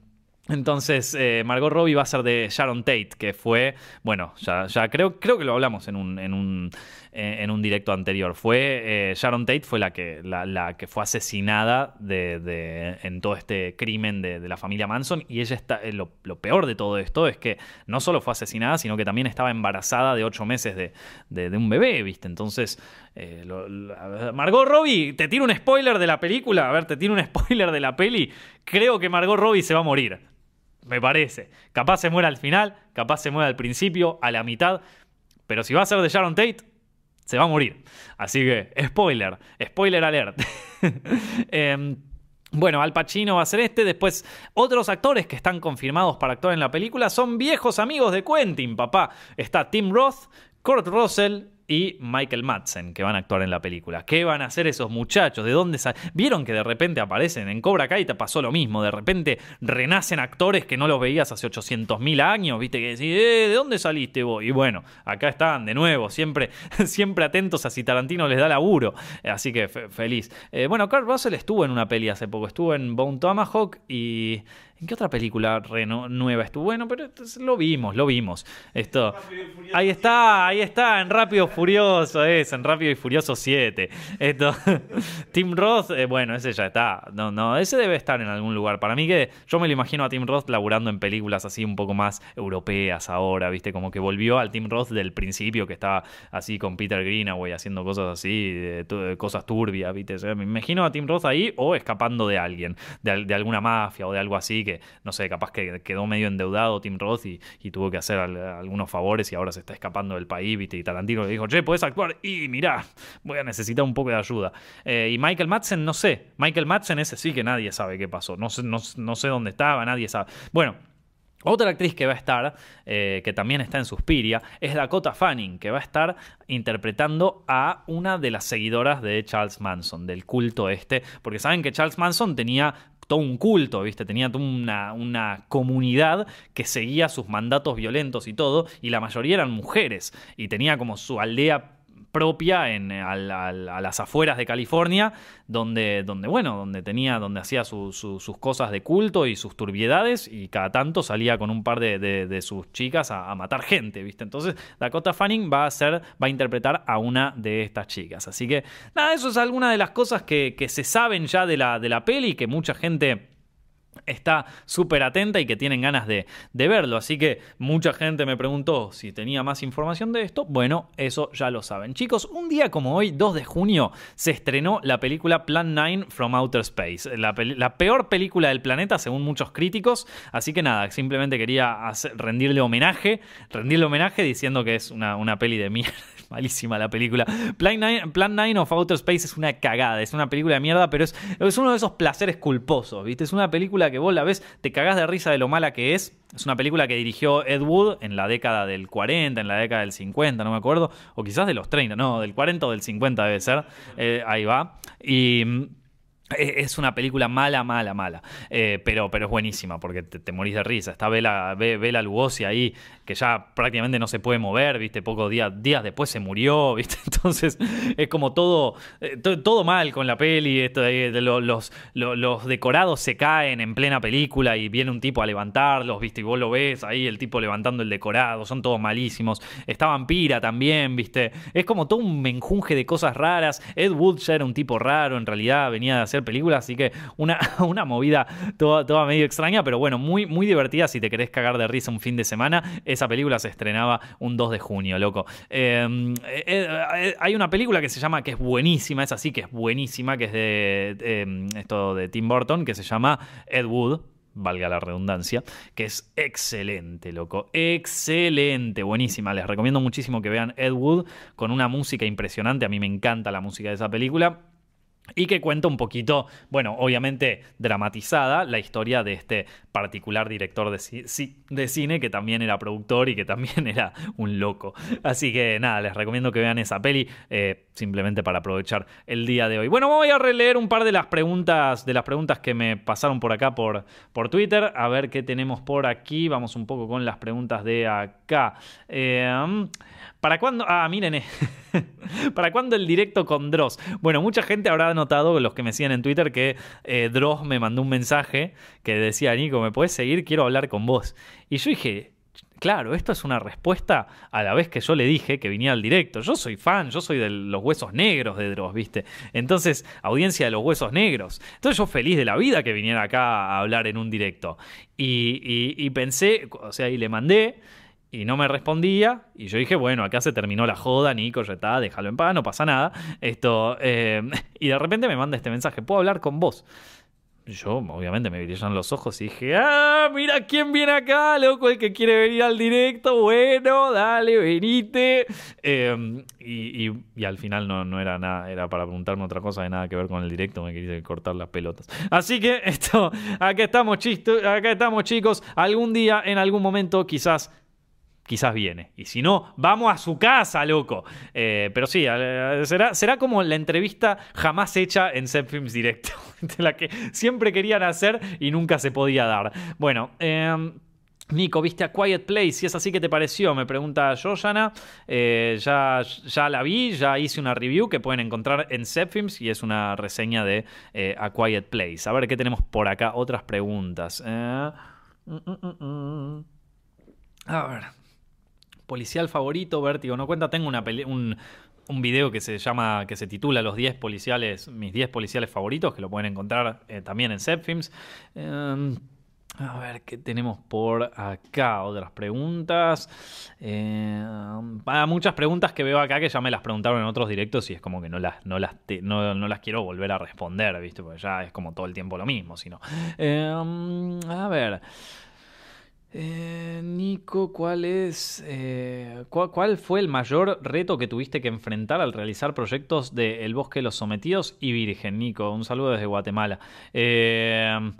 Entonces, eh, Margot Robbie va a ser de Sharon Tate, que fue, bueno, ya, ya creo, creo que lo hablamos en un, en un, eh, en un directo anterior. Fue, eh, Sharon Tate fue la que, fue asesinada en todo este crimen de, la familia Manson. Y ella está, lo, peor de todo esto es que no solo fue asesinada, sino que también estaba embarazada de ocho meses de, un bebé, ¿viste? Entonces, Margot Robbie, te tiro un spoiler de la película, a ver, te tiro un spoiler de la peli. Creo que Margot Robbie se va a morir me parece. Capaz se muere al final, capaz se muere al principio, a la mitad. Pero si va a ser de Sharon Tate, se va a morir. Así que, spoiler, spoiler alert. Em, bueno, Al Pacino va a ser este. Después, otros actores que están confirmados para actuar en la película son viejos amigos de Quentin, papá. Está Tim Roth, Kurt Russell y Michael Madsen, que van a actuar en la película. ¿Qué van a hacer esos muchachos? ¿De dónde ¿Vieron que de repente aparecen en Cobra Kai? Te pasó lo mismo. De repente renacen actores que no los veías hace 800.000 años. ¿Viste? Que decís, eh, ¿de dónde saliste vos? Y bueno, acá están de nuevo, siempre, siempre atentos a si Tarantino les da laburo. Así que feliz. Eh, bueno, Carl Russell estuvo en una peli hace poco. Estuvo en Bone Tomahawk y ¿En qué otra película nueva estuvo? Bueno, pero lo vimos, lo vimos. Esto. Ahí está, ahí está, en Rápido Furioso es, en Rápido y Furioso 7. Esto. Tim Roth, eh, bueno, ese ya está. No, no, ese debe estar en algún lugar. Para mí que yo me lo imagino a Tim Roth laburando en películas así un poco más europeas ahora, ¿viste? Como que volvió al Tim Roth del principio que estaba así con Peter Greenaway haciendo cosas así, cosas turbias, ¿viste? me imagino a Tim Roth ahí o escapando de alguien, de, de alguna mafia o de algo así no sé, capaz que quedó medio endeudado Tim Roth y, tuvo que hacer algunos favores y ahora se está escapando del país, ¿viste? Y Tarantino le dijo, che, puedes actuar y mirá, voy a necesitar un poco de ayuda. Eh, y Michael Madsen, no sé, Michael Madsen ese sí que nadie sabe qué pasó, no sé, no, sé dónde estaba, nadie sabe. Bueno, otra actriz que va a estar, eh, que también está en Suspiria, es Dakota Fanning, que va a estar interpretando a una de las seguidoras de Charles Manson, del culto este, porque saben que Charles Manson tenía todo un culto, ¿viste? Tenía una, una, comunidad que seguía sus mandatos violentos y todo, y la mayoría eran mujeres, y tenía como su aldea propia en, a, las afueras de California, donde, donde bueno, donde tenía, donde hacía sus cosas de culto y sus turbiedades, y cada tanto salía con un par de, sus chicas a, matar gente, ¿viste? Entonces, Dakota Fanning va a ser, va a interpretar a una de estas chicas. Así que, nada, eso es alguna de las cosas que, que se saben ya de la, de la peli, que mucha gente está súper atenta y que tienen ganas de, verlo. Así que mucha gente me preguntó si tenía más información de esto. Bueno, eso ya lo saben. Chicos, un día como hoy, 2 de junio, se estrenó la película Plan 9 from Outer Space. La, peor película del planeta, según muchos críticos. Así que nada, simplemente quería rendirle homenaje. Rendirle homenaje diciendo que es una, una peli de mierda malísima la película. Plan 9, of Outer Space es una cagada, es una película de mierda, pero es, es uno de esos placeres culposos, ¿viste? Es una película que vos la ves, te cagás de risa de lo mala que es. Es una película que dirigió Ed Wood en la década del 40, en la década del 50, no me acuerdo, o quizás de los 30, no, del 40 o del 50 debe ser. Eh, ahí va. Y es una película mala, mala, mala. Eh, pero, pero es buenísima porque te, morís de risa. Está Bela, Bela Lugosi ahí, que ya prácticamente no se puede mover, ¿viste? Pocos días, días después se murió, ¿viste? Entonces es como todo, eh, todo mal con la peli. Los, los, decorados se caen en plena película y viene un tipo a levantarlos, ¿viste? Y vos lo ves ahí, el tipo levantando el decorado. Son todos malísimos. Está Vampira también, ¿viste? Es como todo un menjunje de cosas raras. Ed Wood ya era un tipo raro, en realidad venía de hacer película, así que una, una movida toda, toda medio extraña, pero bueno, muy, muy divertida si te querés cagar de risa un fin de semana. Esa película se estrenaba un 2 de junio, loco. Em, eh, eh, hay una película que se llama, que es buenísima, es así que es buenísima, que es de em, esto de Tim Burton, que se llama Ed Wood valga la redundancia, que es excelente, loco, excelente, buenísima. Les recomiendo muchísimo que vean Ed Wood con una música impresionante, a mí me encanta la música de esa película y que cuenta un poquito, bueno, obviamente dramatizada, la historia de este particular director de, cine que también era productor y que también era un loco. Así que nada, les recomiendo que vean esa peli eh, simplemente para aprovechar el día de hoy. Bueno, voy a releer un par de las preguntas, de las preguntas que me pasaron por acá por, por Twitter, a ver qué tenemos por aquí. Vamos un poco con las preguntas de acá. Eh, ¿Para cuándo? Ah, miren, eh, ¿para cuándo el directo con Dross? Bueno, mucha gente habrá notado, los que me siguen en Twitter, que eh, Dross me mandó un mensaje que decía, Nico, ¿me puedes seguir? Quiero hablar con vos. Y yo dije, Claro, esto es una respuesta a la vez que yo le dije que viniera al directo. Yo soy fan, yo soy de los huesos negros de Dross, ¿viste? Entonces, audiencia de los huesos negros. Entonces yo feliz de la vida que viniera acá a hablar en un directo. Y, pensé, o sea, y le mandé y no me respondía. Y yo dije, bueno, acá se terminó la joda, Nico, ya está, déjalo en paz, no pasa nada. Esto, eh, y de repente me manda este mensaje, ¿puedo hablar con vos? yo obviamente me brillaron los ojos y dije, ah, mira quién viene acá, loco, el que quiere venir al directo, bueno, dale, venite. Em, y, al final no, no, era nada, era para preguntarme otra cosa de nada que ver con el directo, me quería cortar las pelotas. Así que esto, acá estamos, acá estamos chicos, algún día, en algún momento, quizás quizás viene. Y si no, vamos a su casa, loco. Eh, pero sí, será, será como la entrevista jamás hecha en Set Films Directo, la que siempre querían hacer y nunca se podía dar. Bueno, em, Nico, ¿viste a Quiet Place? Si es así, ¿qué te pareció? Me pregunta Joshana. Eh, ya, ya la vi, ya hice una review que pueden encontrar en Zepfilms y es una reseña de eh, A Quiet Place. A ver qué tenemos por acá. Otras preguntas. Mm, mm, mm, a ver policial favorito, Vértigo no cuenta, tengo una un, un video que se llama, que se titula Los 10 policiales, mis 10 policiales favoritos, que lo pueden encontrar eh, también en Zepfilms. Em, a ver, ¿qué tenemos por acá? Otras preguntas. Eh, muchas preguntas que veo acá que ya me las preguntaron en otros directos y es como que no las, no las, no, las quiero volver a responder, ¿viste? Porque ya es como todo el tiempo lo mismo, sino. Em, a ver. Eh, ¿cuál es eh, cuál, fue el mayor reto que tuviste que enfrentar al realizar proyectos de El Bosque de los Sometidos y Virgen? Nico, un saludo desde Guatemala. Eh,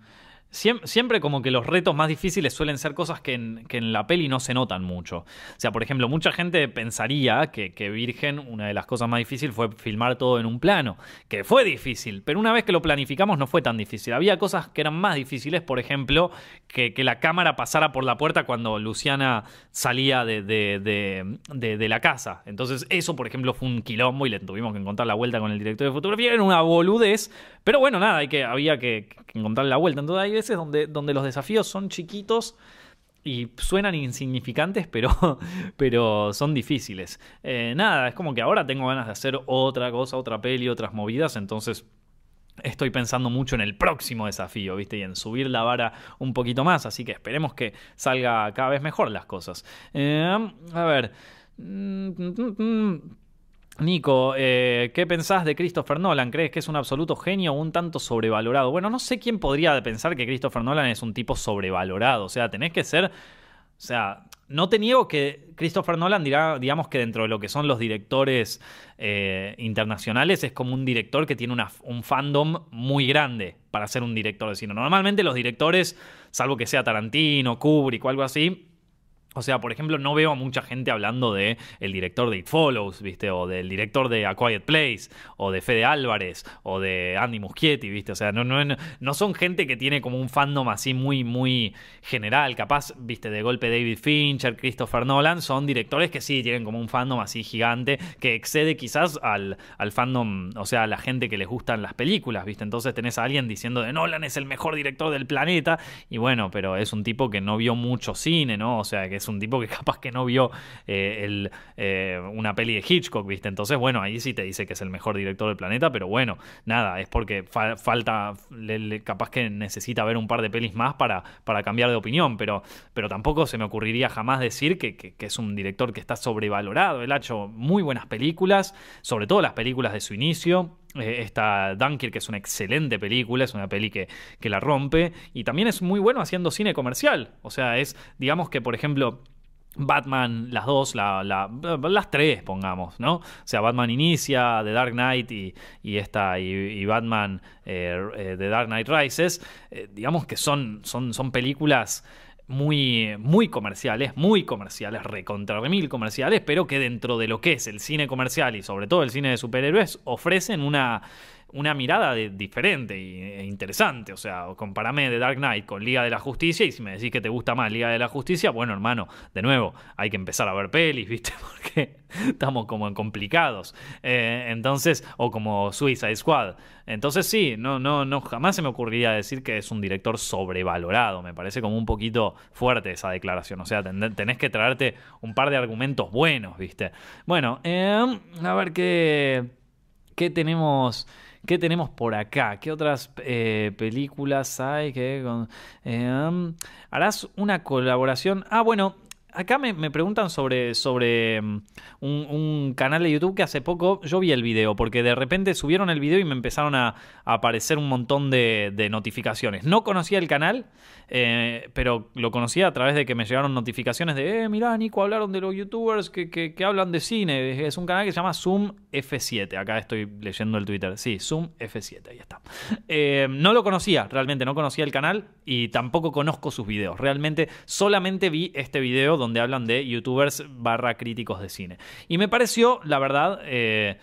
Siempre, como que los retos más difíciles suelen ser cosas que en, la peli no se notan mucho. O sea, por ejemplo, mucha gente pensaría que, Virgen, una de las cosas más difíciles fue filmar todo en un plano, que fue difícil, pero una vez que lo planificamos no fue tan difícil. Había cosas que eran más difíciles, por ejemplo, que, la cámara pasara por la puerta cuando Luciana salía de, de, la casa. Entonces eso, por ejemplo, fue un quilombo y le tuvimos que encontrar la vuelta con el director de fotografía. Era una boludez, pero bueno, nada, hay que, había que, encontrarle la vuelta. Entonces hay veces donde, donde los desafíos son chiquitos y suenan insignificantes, pero, pero son difíciles. Eh, nada, es como que ahora tengo ganas de hacer otra cosa, otra peli, otras movidas, entonces estoy pensando mucho en el próximo desafío, ¿viste? Y en subir la vara un poquito más, así que esperemos que salga cada vez mejor las cosas. Eh, a ver. Nico, eh, ¿qué pensás de Christopher Nolan? ¿Crees que es un absoluto genio o un tanto sobrevalorado? Bueno, no sé quién podría pensar que Christopher Nolan es un tipo sobrevalorado. O sea, tenés que ser. O sea, no te niego que Christopher Nolan dirá, digamos que dentro de lo que son los directores eh, internacionales, es como un director que tiene un fandom muy grande para ser un director de cine. Normalmente los directores, salvo que sea Tarantino, Kubrick o algo así, o sea, por ejemplo, no veo a mucha gente hablando de el director de It Follows, ¿viste? O del director de A Quiet Place, o de Fede Álvarez, o de Andy Muschietti, ¿viste? O sea, no, no, no son gente que tiene como un fandom así muy, muy general. Capaz, ¿viste? De golpe David Fincher, Christopher Nolan, son directores que sí tienen como un fandom así gigante, que excede quizás al, al fandom, o sea, a la gente que les gustan las películas, ¿viste? Entonces tenés a alguien diciendo de Nolan es el mejor director del planeta, y bueno, pero es un tipo que no vio mucho cine, ¿no? O sea, que es un tipo que capaz que no vio eh, el, eh, una peli de Hitchcock, ¿viste? Entonces, bueno, ahí sí te dice que es el mejor director del planeta, pero bueno, nada, es porque falta, capaz que necesita ver un par de pelis más para, para cambiar de opinión, pero, pero tampoco se me ocurriría jamás decir que, que, es un director que está sobrevalorado. Él ha hecho muy buenas películas, sobre todo las películas de su inicio. Eh, esta Dunkirk, que es una excelente película, es una peli que, que la rompe, y también es muy bueno haciendo cine comercial. O sea, es, digamos que, por ejemplo, Batman, las dos, las tres, pongamos, ¿no? O sea, Batman inicia, The Dark Knight y, esta, y, Batman, eh, eh, The Dark Knight Rises, digamos que son, son, son películas muy, muy comerciales, muy comerciales, recontra mil comerciales, pero que dentro de lo que es el cine comercial y sobre todo el cine de superhéroes ofrecen una, una mirada diferente e interesante. O sea, comparame The Dark Knight con Liga de la Justicia y si me decís que te gusta más Liga de la Justicia, bueno, hermano, de nuevo, hay que empezar a ver pelis, ¿viste? Porque estamos como en complicados. Eh, entonces, o como Suicide Squad. Entonces sí, no, no, no, jamás se me ocurriría decir que es un director sobrevalorado. Me parece como un poquito fuerte esa declaración. O sea, tenés que traerte un par de argumentos buenos, ¿viste? Bueno, em, a ver qué, qué tenemos. ¿Qué tenemos por acá? ¿Qué otras eh, películas hay? que em, ¿Harás una colaboración? Ah, bueno, acá me, preguntan sobre, sobre mm, un, canal de YouTube que hace poco yo vi el video, porque de repente subieron el video y me empezaron a, aparecer un montón de, notificaciones. No conocía el canal, eh, pero lo conocía a través de que me llegaron notificaciones de, eh, mirá, Nico, hablaron de los youtubers que, que, hablan de cine. Es un canal que se llama Zoom F7. Acá estoy leyendo el Twitter. Sí, Zoom F7, ahí está. Eh, no lo conocía, realmente no conocía el canal y tampoco conozco sus videos. Realmente solamente vi este video donde hablan de youtubers barra críticos de cine. Y me pareció, la verdad, eh,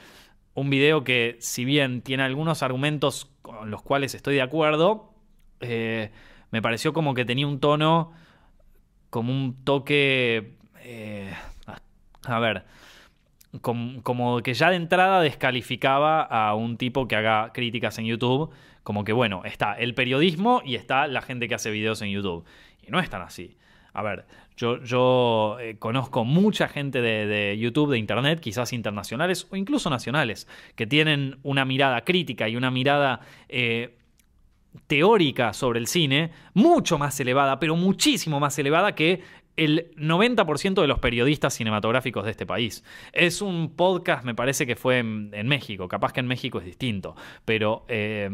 un video que si bien tiene algunos argumentos con los cuales estoy de acuerdo, eh, me pareció como que tenía un tono, como un toque, eh, a ver, como, que ya de entrada descalificaba a un tipo que haga críticas en YouTube, como que bueno, está el periodismo y está la gente que hace videos en YouTube. Y no es tan así. A ver, yo, eh, conozco mucha gente de, YouTube, de Internet, quizás internacionales o incluso nacionales, que tienen una mirada crítica y una mirada eh, teórica sobre el cine mucho más elevada, pero muchísimo más elevada que el 90% de los periodistas cinematográficos de este país. Es un podcast, me parece que fue en, México, capaz que en México es distinto, pero, eh,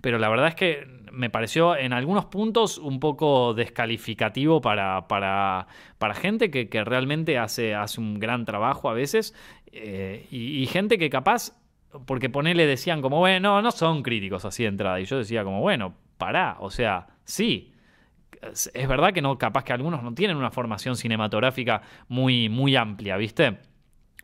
pero la verdad es que me pareció en algunos puntos un poco descalificativo para, para, para gente que, realmente hace, hace un gran trabajo a veces eh, y gente que capaz porque ponele decían como, bueno, no son críticos así de entrada. Y yo decía como, bueno, pará, o sea, sí. Es verdad que no, capaz que algunos no tienen una formación cinematográfica muy, muy amplia, ¿viste?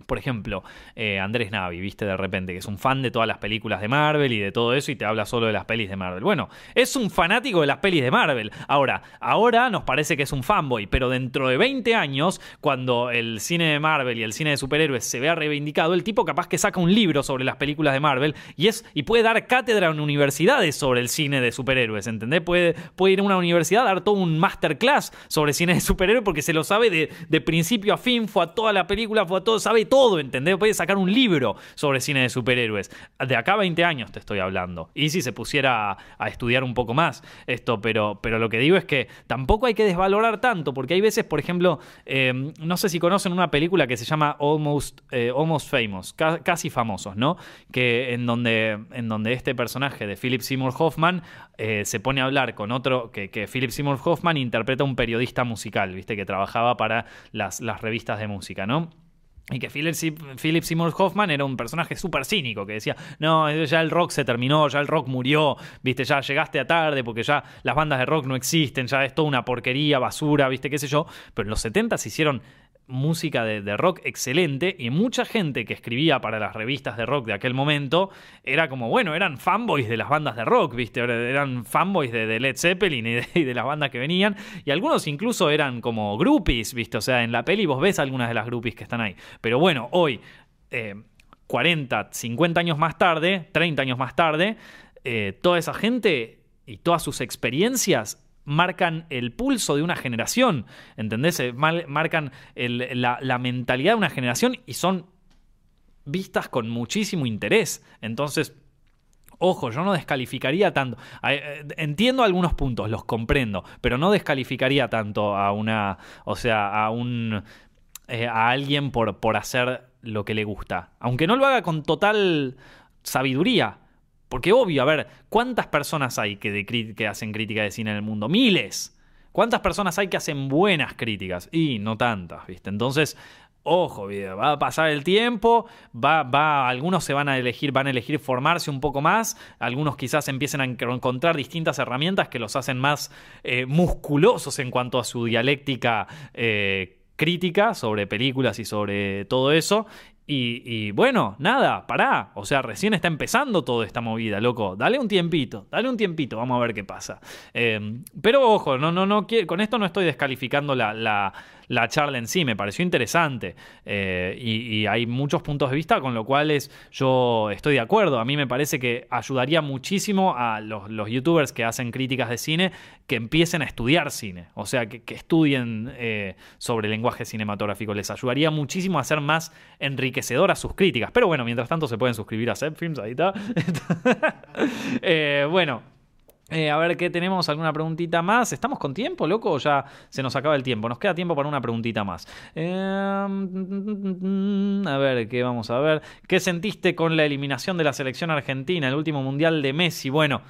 Por ejemplo, eh, Andrés Navi, viste de repente, que es un fan de todas las películas de Marvel y de todo eso y te habla solo de las pelis de Marvel. Bueno, es un fanático de las pelis de Marvel. Ahora, ahora nos parece que es un fanboy, pero dentro de 20 años, cuando el cine de Marvel y el cine de superhéroes se vea reivindicado, el tipo capaz que saca un libro sobre las películas de Marvel y, es, y puede dar cátedra en universidades sobre el cine de superhéroes, ¿entendés? Puede, puede ir a una universidad a dar todo un masterclass sobre cine de superhéroes porque se lo sabe de, de principio a fin, fue a toda la película, fue a todo, sabe todo, ¿entendés? Puede sacar un libro sobre cine de superhéroes. De acá a 20 años te estoy hablando. Y si se pusiera a, estudiar un poco más esto, pero, pero lo que digo es que tampoco hay que desvalorar tanto, porque hay veces, por ejemplo, em, no sé si conocen una película que se llama Almost, eh, Almost Famous, casi famosos, ¿no? Que en donde, en donde este personaje de Philip Seymour Hoffman eh, se pone a hablar con otro, que, Philip Seymour Hoffman interpreta a un periodista musical, ¿viste? Que trabajaba para las, las revistas de música, ¿no? Y que Philip, Seymour Hoffman era un personaje súper cínico, que decía, no, ya el rock se terminó, ya el rock murió, viste, ya llegaste a tarde porque ya las bandas de rock no existen, ya es toda una porquería, basura, viste, qué sé yo. Pero en los 70 se hicieron música de, rock excelente y mucha gente que escribía para las revistas de rock de aquel momento era como, bueno, eran fanboys de las bandas de rock, ¿viste? Eran fanboys de, Led Zeppelin y de, las bandas que venían y algunos incluso eran como groupies, ¿viste? O sea, en la peli vos ves algunas de las groupies que están ahí. Pero bueno, hoy, 40, eh, 50 años más tarde, 30 años más tarde, eh, toda esa gente y todas sus experiencias marcan el pulso de una generación, ¿entendés? Eh, marcan la, mentalidad de una generación y son vistas con muchísimo interés. Entonces, ojo, yo no descalificaría tanto. Eh, entiendo algunos puntos, los comprendo, pero no descalificaría tanto a una, o sea, a un, eh, a alguien por, por hacer lo que le gusta. Aunque no lo haga con total sabiduría, porque obvio, a ver, ¿cuántas personas hay que, que hacen crítica de cine en el mundo? Miles. ¿Cuántas personas hay que hacen buenas críticas? Y no tantas, ¿viste? Entonces, ojo, va a pasar el tiempo, va, va, algunos se van a elegir, van a elegir formarse un poco más, algunos quizás empiecen a encontrar distintas herramientas que los hacen más eh, musculosos en cuanto a su dialéctica. Eh, crítica sobre películas y sobre todo eso Y, bueno, nada, pará. O sea, recién está empezando toda esta movida, loco. Dale un tiempito, dale un tiempito, vamos a ver qué pasa. Eh, pero ojo, no, no, no, con esto no estoy descalificando la, la charla en sí, me pareció interesante eh, y, hay muchos puntos de vista con los cuales yo estoy de acuerdo. A mí me parece que ayudaría muchísimo a los, youtubers que hacen críticas de cine que empiecen a estudiar cine, o sea, que, estudien eh, sobre lenguaje cinematográfico. Les ayudaría muchísimo a ser más enriquecedoras sus críticas. Pero bueno, mientras tanto se pueden suscribir a Films, ahí está. Eh, bueno. Eh, a ver qué tenemos, alguna preguntita más. ¿Estamos con tiempo, loco? Ya se nos acaba el tiempo. Nos queda tiempo para una preguntita más. Em, a ver, ¿qué vamos a ver? ¿Qué sentiste con la eliminación de la selección argentina, el último mundial de Messi? Bueno,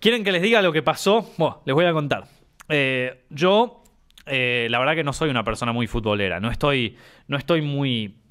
¿quieren que les diga lo que pasó? Bueno, les voy a contar. Eh, yo, eh, la verdad que no soy una persona muy futbolera. No estoy, no estoy muy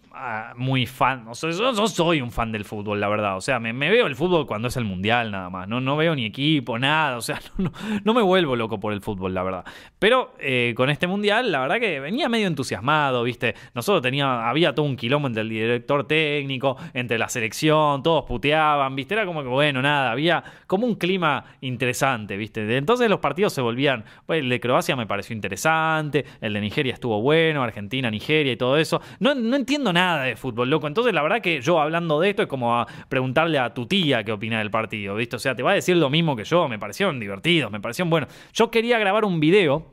muy fan. O sea, yo, soy un fan del fútbol, la verdad. O sea, me, veo el fútbol cuando es el mundial, nada más. No, no veo ni equipo, nada. O sea, no, me vuelvo loco por el fútbol, la verdad. Pero eh, con este mundial, la verdad que venía medio entusiasmado, ¿viste? Nosotros teníamos, había todo un quilombo entre el director técnico, entre la selección, todos puteaban, ¿viste? Era como que, bueno, nada, había como un clima interesante, ¿viste? Entonces los partidos se volvían. el de Croacia me pareció interesante, el de Nigeria estuvo bueno, Argentina, Nigeria y todo eso. No, no entiendo nada de fútbol, loco. Entonces, la verdad que yo hablando de esto es como a preguntarle a tu tía qué opina del partido, ¿viste? O sea, te va a decir lo mismo que yo. Me parecieron divertidos, me parecieron bueno. Yo quería grabar un video.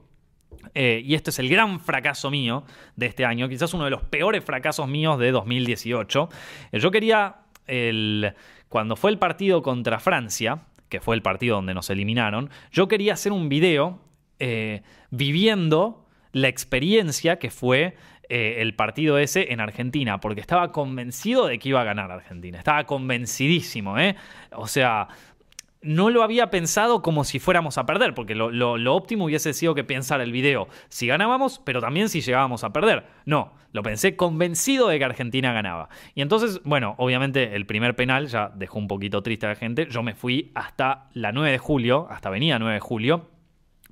Eh, y este es el gran fracaso mío de este año, quizás uno de los peores fracasos míos de 2018. Eh, yo quería, el, cuando fue el partido contra Francia, que fue el partido donde nos eliminaron, yo quería hacer un video eh, viviendo la experiencia que fue eh, el partido ese en Argentina, porque estaba convencido de que iba a ganar Argentina. Estaba convencidísimo, ¿eh? O sea, no lo había pensado como si fuéramos a perder, porque lo, óptimo hubiese sido que pensara el video si ganábamos, pero también si llegábamos a perder. No, lo pensé convencido de que Argentina ganaba. Y entonces, bueno, obviamente el primer penal ya dejó un poquito triste a la gente. Yo me fui hasta la 9 de julio, hasta venía 9 de julio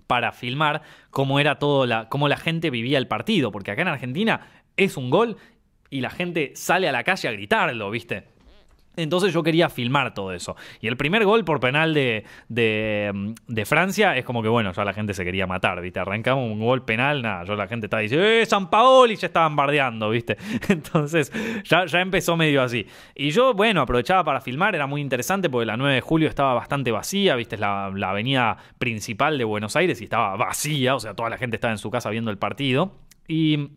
para filmar cómo era todo la, cómo la gente vivía el partido, porque acá en Argentina es un gol y la gente sale a la calle a gritarlo, ¿viste? Entonces yo quería filmar todo eso. Y el primer gol por penal de, de, Francia es como que, bueno, ya la gente se quería matar, ¿viste? Arrancamos un gol penal, nada, yo la gente estaba diciendo, ¡eh, San Paoli! Ya estaban bardeando, ¿viste? Entonces ya, ya empezó medio así. Y yo, bueno, aprovechaba para filmar, era muy interesante porque la 9 de julio estaba bastante vacía, ¿viste? Es la, la avenida principal de Buenos Aires y estaba vacía, o sea, toda la gente estaba en su casa viendo el partido. Y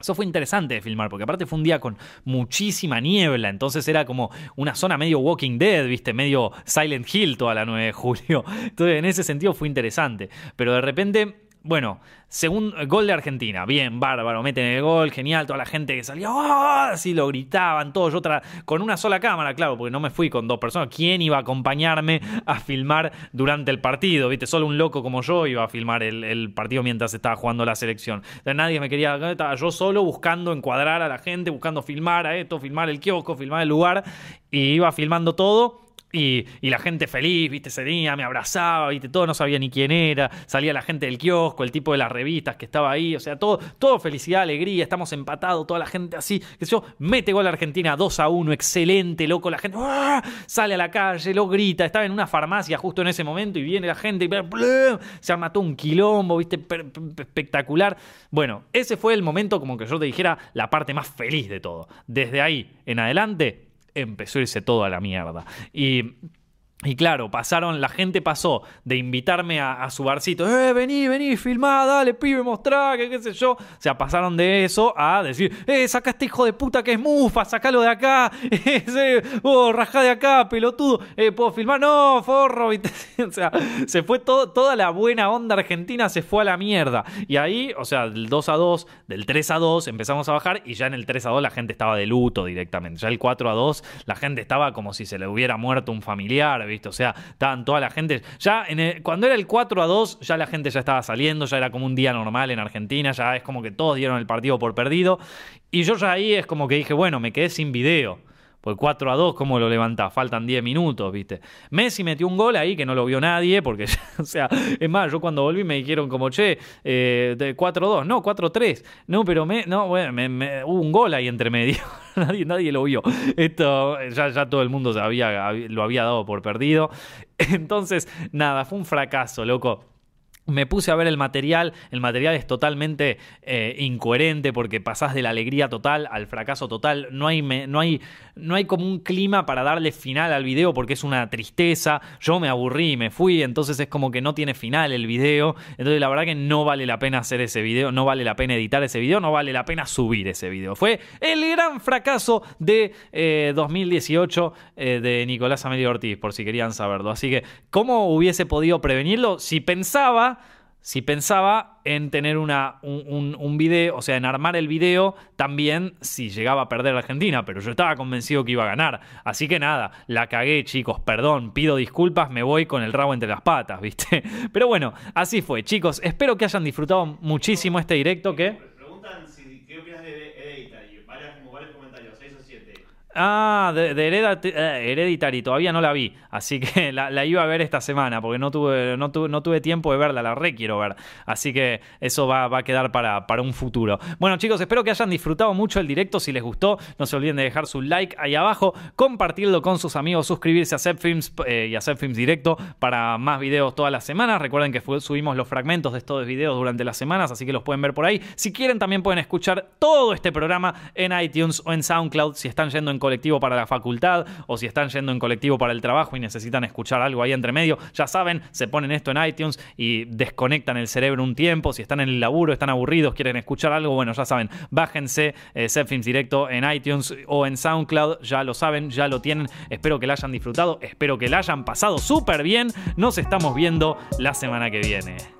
eso fue interesante de filmar, porque aparte fue un día con muchísima niebla, entonces era como una zona medio Walking Dead, viste, medio Silent Hill toda la 9 de julio. Entonces en ese sentido fue interesante. Pero de repente bueno, segundo gol de Argentina. Bien, bárbaro, meten el gol, genial. Toda la gente que salía, ¡oh! así lo gritaban todos. Yo con una sola cámara, claro, porque no me fui con dos personas. ¿Quién iba a acompañarme a filmar durante el partido? ¿Viste? Solo un loco como yo iba a filmar el, partido mientras estaba jugando la selección. nadie me quería, estaba yo solo buscando encuadrar a la gente, buscando filmar a esto, filmar el kiosco, filmar el lugar. Y iba filmando todo y, la gente feliz, viste, se venía, me abrazaba, viste, todo no sabía ni quién era, salía la gente del kiosco, el tipo de las revistas que estaba ahí, o sea, todo, todo felicidad, alegría, estamos empatados, toda la gente así, que yo, mete gol a Argentina 2 a 1, excelente, loco, la gente ¡ah! sale a la calle, lo grita, estaba en una farmacia justo en ese momento y viene la gente y se arma todo un quilombo, viste, espectacular. Bueno, ese fue el momento como que yo te dijera la parte más feliz de todo. Desde ahí en adelante, empezó a irse todo a la mierda. Y y claro, pasaron, la gente pasó de invitarme a, su barcito, eh, vení, vení, filmá, dale, pibe, mostrá, que qué sé yo. O sea, pasaron de eso a decir, eh, saca este hijo de puta que es mufa, sacalo de acá, ese, oh, rajá de acá, pelotudo, eh, ¿puedo filmar? No, forro, o sea, se fue todo, toda la buena onda argentina se fue a la mierda. Y ahí, o sea, del 2 a 2, del 3 a 2, empezamos a bajar y ya en el 3 a 2 la gente estaba de luto directamente. Ya el 4 a 2, la gente estaba como si se le hubiera muerto un familiar o sea, estaban toda la gente. Ya en cuando era el 4 a 2, ya la gente ya estaba saliendo, ya era como un día normal en Argentina, ya es como que todos dieron el partido por perdido. Y yo ya ahí es como que dije, bueno, me quedé sin video. Porque 4 a 2, ¿cómo lo levantás? Faltan 10 minutos, ¿viste? Messi metió un gol ahí que no lo vio nadie, porque, o sea, es más, yo cuando volví me dijeron como, che, eh, de 4-2, no, 4-3. No, pero me, no, bueno, hubo un gol ahí entre medio. nadie, nadie lo vio. Esto ya, todo el mundo lo había dado por perdido. Entonces, nada, fue un fracaso, loco. Me puse a ver el material, el material es totalmente eh, incoherente porque pasás de la alegría total al fracaso total, no hay, no, hay, no hay como un clima para darle final al video porque es una tristeza, yo me aburrí, me fui, entonces es como que no tiene final el video, entonces la verdad que no vale la pena hacer ese video, no vale la pena editar ese video, no vale la pena subir ese video. Fue el gran fracaso de 2018 eh, eh, de Nicolás Amelio Ortiz, por si querían saberlo. Así que, ¿cómo hubiese podido prevenirlo? Si pensaba si pensaba en tener una, un, video, o sea, en armar el video también si llegaba a perder Argentina, pero yo estaba convencido que iba a ganar. Así que nada, la cagué, chicos, perdón, pido disculpas, me voy con el rabo entre las patas, ¿viste? Pero bueno, así fue, chicos, espero que hayan disfrutado muchísimo este directo que... Preguntan si, qué opinas de Hereditary, varios, como varios comentarios, 6 o 7. Ah, de, eh, Hereditary, todavía no la vi, así que la, iba a ver esta semana porque no tuve, no tuve, tiempo de verla, la re quiero ver, así que eso va, a quedar para, para, un futuro. Bueno chicos, espero que hayan disfrutado mucho el directo, si les gustó no se olviden de dejar su like ahí abajo, compartirlo con sus amigos, suscribirse a Zepfilms eh, y a Zepfilms Directo para más videos todas las semanas, recuerden que subimos los fragmentos de estos videos durante las semanas, así que los pueden ver por ahí, si quieren también pueden escuchar todo este programa en iTunes o en SoundCloud si están yendo en colectivo para la facultad o si están yendo en colectivo para el trabajo y necesitan escuchar algo ahí entre medio, ya saben, se ponen esto en iTunes y desconectan el cerebro un tiempo. Si están en el laburo, están aburridos, quieren escuchar algo, bueno, ya saben, bájense eh, Directo en iTunes o en SoundCloud, ya lo saben, ya lo tienen. Espero que la hayan disfrutado, espero que la hayan pasado súper bien. Nos estamos viendo la semana que viene.